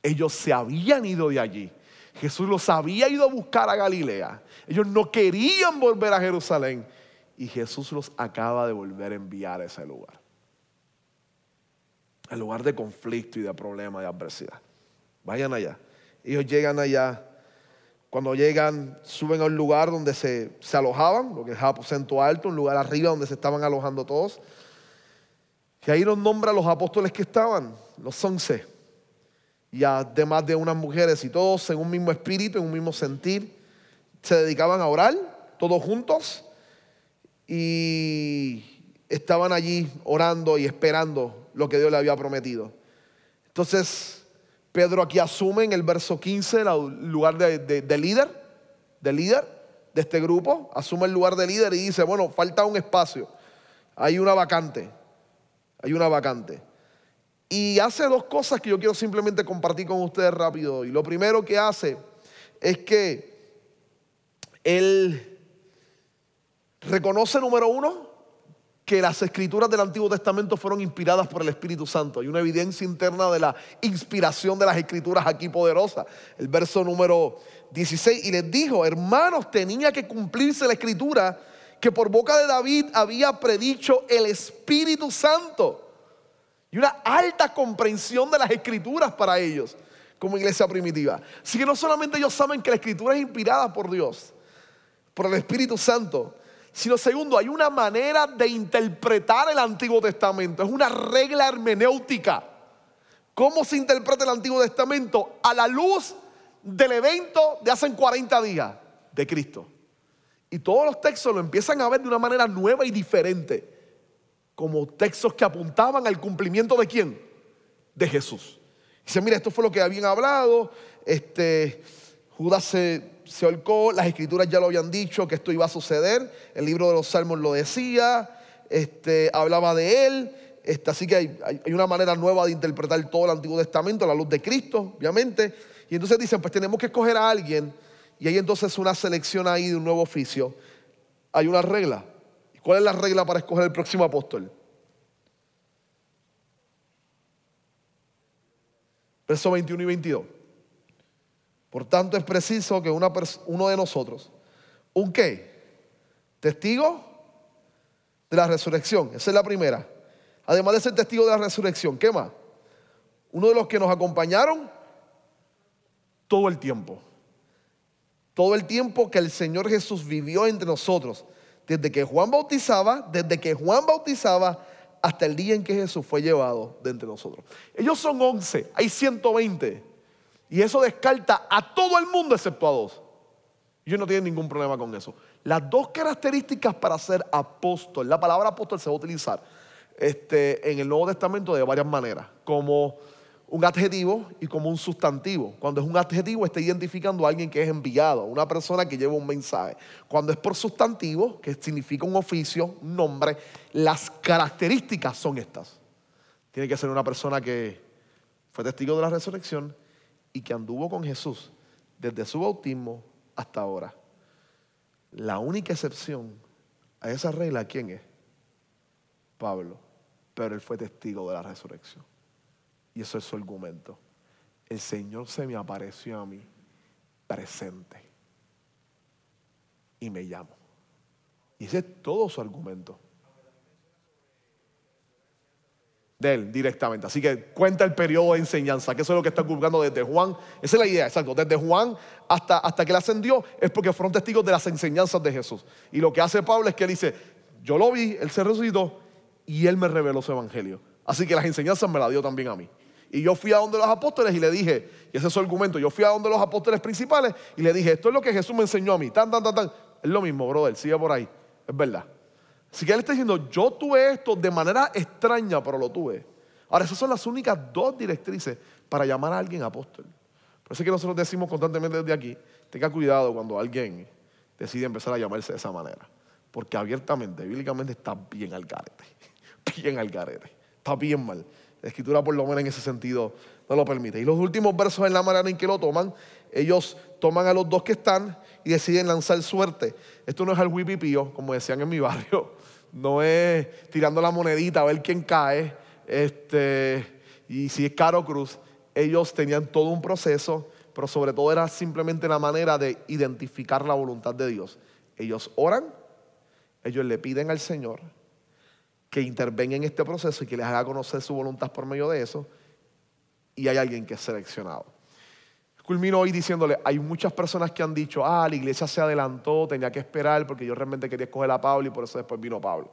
Ellos se habían ido de allí. Jesús los había ido a buscar a Galilea. Ellos no querían volver a Jerusalén. Y Jesús los acaba de volver a enviar a ese lugar el lugar de conflicto y de problema, de adversidad. Vayan allá. Ellos llegan allá. Cuando llegan, suben a un lugar donde se, se alojaban, lo que es aposento alto, un lugar arriba donde se estaban alojando todos. Y ahí nos nombra los apóstoles que estaban, los once. Y además de unas mujeres y todos en un mismo espíritu, en un mismo sentir, se dedicaban a orar, todos juntos. Y estaban allí orando y esperando lo que Dios le había prometido. Entonces, Pedro aquí asume en el verso 15 el lugar de, de- de líder, de líder de este grupo, asume el lugar de líder y dice, bueno, falta un espacio, hay una vacante, hay una vacante. Y hace dos cosas que yo quiero simplemente compartir con ustedes rápido. Y lo primero que hace es que él reconoce, número uno, que las escrituras del Antiguo Testamento fueron inspiradas por el Espíritu Santo. Hay una evidencia interna de la inspiración de las escrituras aquí poderosa. El verso número 16. Y les dijo, hermanos, tenía que cumplirse la escritura que por boca de David había predicho el Espíritu Santo. Y una alta comprensión de las escrituras para ellos, como iglesia primitiva. Así que no solamente ellos saben que la escritura es inspirada por Dios, por el Espíritu Santo, sino segundo, hay una manera de interpretar el Antiguo Testamento, es una regla hermenéutica. ¿Cómo se interpreta el Antiguo Testamento? A la luz del evento de hace 40 días de Cristo. Y todos los textos lo empiezan a ver de una manera nueva y diferente, como textos que apuntaban al cumplimiento de quién? De Jesús. Dice, mira, esto fue lo que habían hablado, este, Judas se se holcó, las escrituras ya lo habían dicho que esto iba a suceder, el libro de los Salmos lo decía, este, hablaba de él, este, así que hay, una manera nueva de interpretar todo el Antiguo Testamento la luz de Cristo, obviamente. Y entonces dicen, pues tenemos que escoger a alguien, y hay entonces una selección ahí de un nuevo oficio. Hay una regla. ¿Cuál es la regla para escoger el próximo apóstol? Verso 21 y 22. Por tanto, es preciso que uno de nosotros, ¿un qué? Testigo de la resurrección. Esa es la primera. Además de ser testigo de la resurrección, ¿qué más? Uno de los que nos acompañaron todo el tiempo. Todo el tiempo que el Señor Jesús vivió entre nosotros. Desde que Juan bautizaba, desde que Juan bautizaba hasta el día en que Jesús fue llevado de entre nosotros. Ellos son 11, hay 120. Y eso descarta a todo el mundo excepto a dos. Yo no tienen ningún problema con eso. Las dos características para ser apóstol, la palabra apóstol se va a utilizar este, en el Nuevo Testamento de varias maneras, como un adjetivo y como un sustantivo. Cuando es un adjetivo está identificando a alguien que es enviado, una persona que lleva un mensaje. Cuando es por sustantivo, que significa un oficio, un nombre, las características son estas. Tiene que ser una persona que fue testigo de la resurrección, y que anduvo con Jesús desde su bautismo hasta ahora. La única excepción a esa regla, ¿quién es? Pablo. Pero él fue testigo de la resurrección. Y eso es su argumento. El Señor se me apareció a mí presente y me llamo. Y ese es todo su argumento. De él directamente. Así que cuenta el periodo de enseñanza, que eso es lo que está ocurriendo desde Juan. Esa es la idea, exacto. Desde Juan hasta, hasta que él ascendió es porque fueron testigos de las enseñanzas de Jesús. Y lo que hace Pablo es que él dice, yo lo vi, él se resucitó y él me reveló su evangelio. Así que las enseñanzas me las dio también a mí. Y yo fui a donde los apóstoles y le dije, y ese es su argumento, yo fui a donde los apóstoles principales y le dije, esto es lo que Jesús me enseñó a mí, tan, tan, tan, tan. Es lo mismo, brother, sigue por ahí, es verdad. Así que él está diciendo, yo tuve esto de manera extraña, pero lo tuve. Ahora, esas son las únicas dos directrices para llamar a alguien apóstol. Por eso es que nosotros decimos constantemente desde aquí, tenga cuidado cuando alguien decide empezar a llamarse de esa manera. Porque abiertamente, bíblicamente está bien al garete. Bien al garete. Está bien mal. La escritura por lo menos en ese sentido no lo permite. Y los últimos versos en la manera en que lo toman, ellos toman a los dos que están y deciden lanzar suerte. Esto no es al wipipío, como decían en mi barrio no es tirando la monedita a ver quién cae, este, y si es Caro Cruz, ellos tenían todo un proceso, pero sobre todo era simplemente la manera de identificar la voluntad de Dios. Ellos oran, ellos le piden al Señor que intervenga en este proceso y que les haga conocer su voluntad por medio de eso, y hay alguien que es seleccionado. Culmino hoy diciéndole, hay muchas personas que han dicho, ah, la iglesia se adelantó, tenía que esperar porque yo realmente quería escoger a Pablo y por eso después vino Pablo.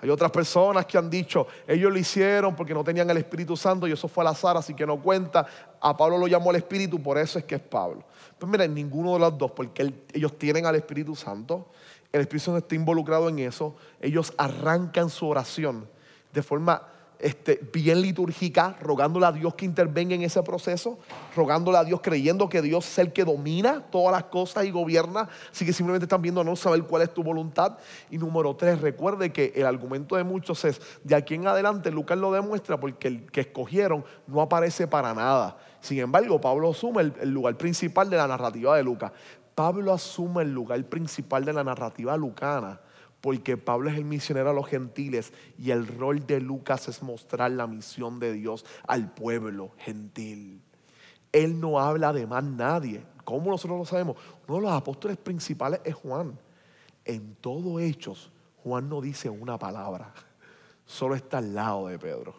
Hay otras personas que han dicho, ellos lo hicieron porque no tenían el Espíritu Santo y eso fue al azar, así que no cuenta. A Pablo lo llamó el Espíritu, por eso es que es Pablo. Pues miren, ninguno de los dos, porque ellos tienen al Espíritu Santo, el Espíritu Santo está involucrado en eso, ellos arrancan su oración de forma este, bien litúrgica, rogándole a Dios que intervenga en ese proceso, rogándole a Dios creyendo que Dios es el que domina todas las cosas y gobierna, así que simplemente están viendo no saber cuál es tu voluntad. Y número tres, recuerde que el argumento de muchos es, de aquí en adelante Lucas lo demuestra porque el que escogieron no aparece para nada. Sin embargo, Pablo asume el lugar principal de la narrativa de Lucas. Pablo asume el lugar principal de la narrativa lucana porque Pablo es el misionero a los gentiles y el rol de Lucas es mostrar la misión de Dios al pueblo gentil. Él no habla de más nadie. ¿Cómo nosotros lo sabemos? Uno de los apóstoles principales es Juan. En todo hechos, Juan no dice una palabra, solo está al lado de Pedro.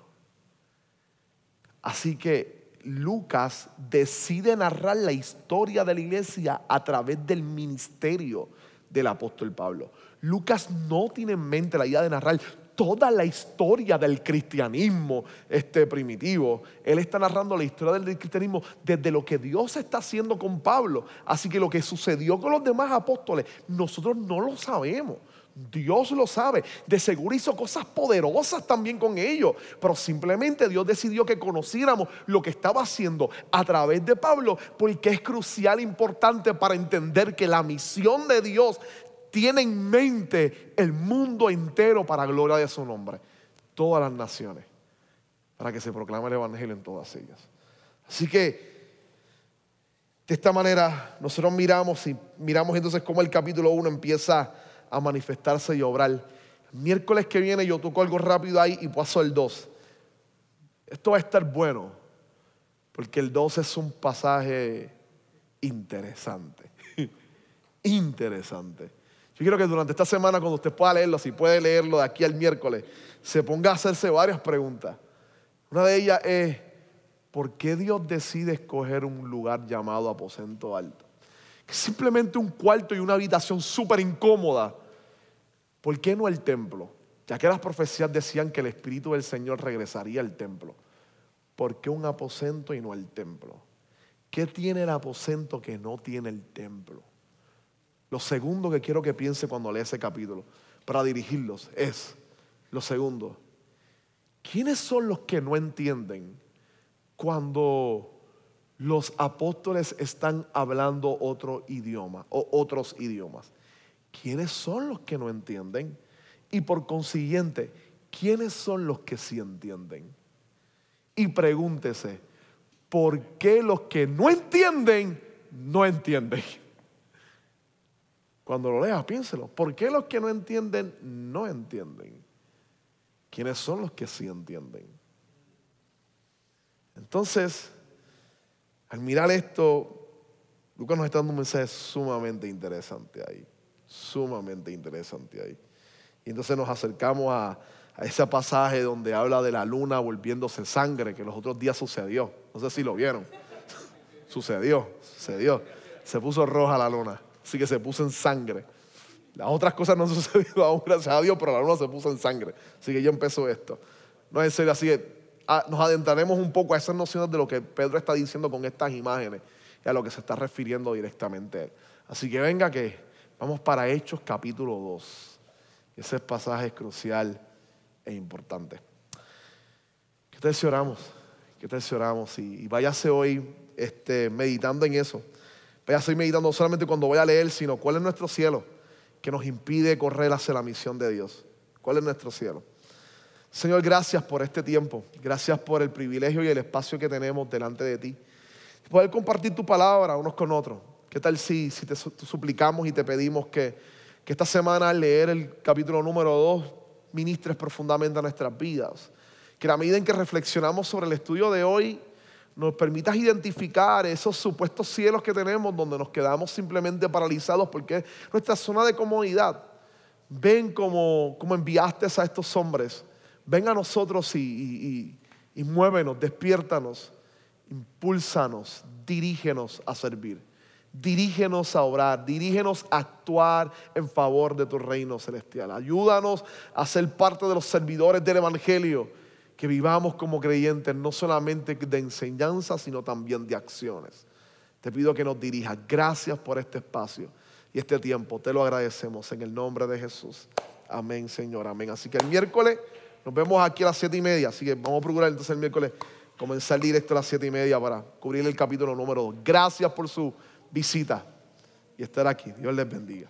Así que Lucas decide narrar la historia de la iglesia a través del ministerio del apóstol Pablo. Lucas no tiene en mente la idea de narrar toda la historia del cristianismo este, primitivo. Él está narrando la historia del cristianismo desde lo que Dios está haciendo con Pablo. Así que lo que sucedió con los demás apóstoles, nosotros no lo sabemos. Dios lo sabe. De seguro hizo cosas poderosas también con ellos. Pero simplemente Dios decidió que conociéramos lo que estaba haciendo a través de Pablo. Porque es crucial, importante para entender que la misión de Dios tiene en mente el mundo entero para gloria de su nombre. Todas las naciones. Para que se proclame el Evangelio en todas ellas. Así que de esta manera nosotros miramos y miramos entonces cómo el capítulo 1 empieza a manifestarse y obrar. Miércoles que viene yo toco algo rápido ahí y paso el 2. Esto va a estar bueno, porque el 2 es un pasaje interesante. interesante. Yo quiero que durante esta semana, cuando usted pueda leerlo, si puede leerlo de aquí al miércoles, se ponga a hacerse varias preguntas. Una de ellas es, ¿por qué Dios decide escoger un lugar llamado aposento alto? simplemente un cuarto y una habitación súper incómoda ¿Por qué no el templo? Ya que las profecías decían que el Espíritu del Señor regresaría al templo. ¿Por qué un aposento y no el templo? ¿Qué tiene el aposento que no tiene el templo? Lo segundo que quiero que piense cuando lea ese capítulo, para dirigirlos, es, lo segundo, ¿quiénes son los que no entienden cuando los apóstoles están hablando otro idioma o otros idiomas? ¿quiénes son los que no entienden? Y por consiguiente, ¿quiénes son los que sí entienden? Y pregúntese, ¿por qué los que no entienden no entienden? Cuando lo leas, piénselo. ¿Por qué los que no entienden no entienden? ¿Quiénes son los que sí entienden? Entonces, al mirar esto, Lucas nos está dando un mensaje sumamente interesante ahí sumamente interesante ahí. Y entonces nos acercamos a, ese pasaje donde habla de la luna volviéndose sangre, que los otros días sucedió. No sé si lo vieron. sucedió, sucedió. Se puso roja la luna, así que se puso en sangre. Las otras cosas no han sucedido aún, gracias a Dios, pero la luna se puso en sangre. Así que yo empezó esto. No es serio, así que ah, nos adentraremos un poco a esas nociones de lo que Pedro está diciendo con estas imágenes y a lo que se está refiriendo directamente él. Así que venga que Vamos para Hechos capítulo 2. Ese pasaje es crucial e importante. ¿Qué tal si oramos? ¿Qué tal si oramos? Y, váyase hoy este, meditando en eso. Váyase hoy meditando no solamente cuando voy a leer, sino cuál es nuestro cielo que nos impide correr hacia la misión de Dios. ¿Cuál es nuestro cielo? Señor, gracias por este tiempo. Gracias por el privilegio y el espacio que tenemos delante de ti. Poder compartir tu palabra unos con otros. ¿Qué tal si, si te suplicamos y te pedimos que, que esta semana al leer el capítulo número 2 ministres profundamente a nuestras vidas? Que a la medida en que reflexionamos sobre el estudio de hoy, nos permitas identificar esos supuestos cielos que tenemos donde nos quedamos simplemente paralizados porque es nuestra zona de comodidad. Ven como, como enviaste a estos hombres. Ven a nosotros y, y, y muévenos, despiértanos, impúlsanos, dirígenos a servir. Dirígenos a orar, dirígenos a actuar en favor de tu reino celestial. Ayúdanos a ser parte de los servidores del Evangelio, que vivamos como creyentes no solamente de enseñanza, sino también de acciones. Te pido que nos dirijas. Gracias por este espacio y este tiempo. Te lo agradecemos en el nombre de Jesús. Amén, Señor. Amén. Así que el miércoles nos vemos aquí a las siete y media. Así que vamos a procurar entonces el miércoles comenzar directo a las siete y media para cubrir el capítulo número dos. Gracias por su visita y estar aquí. Dios les bendiga.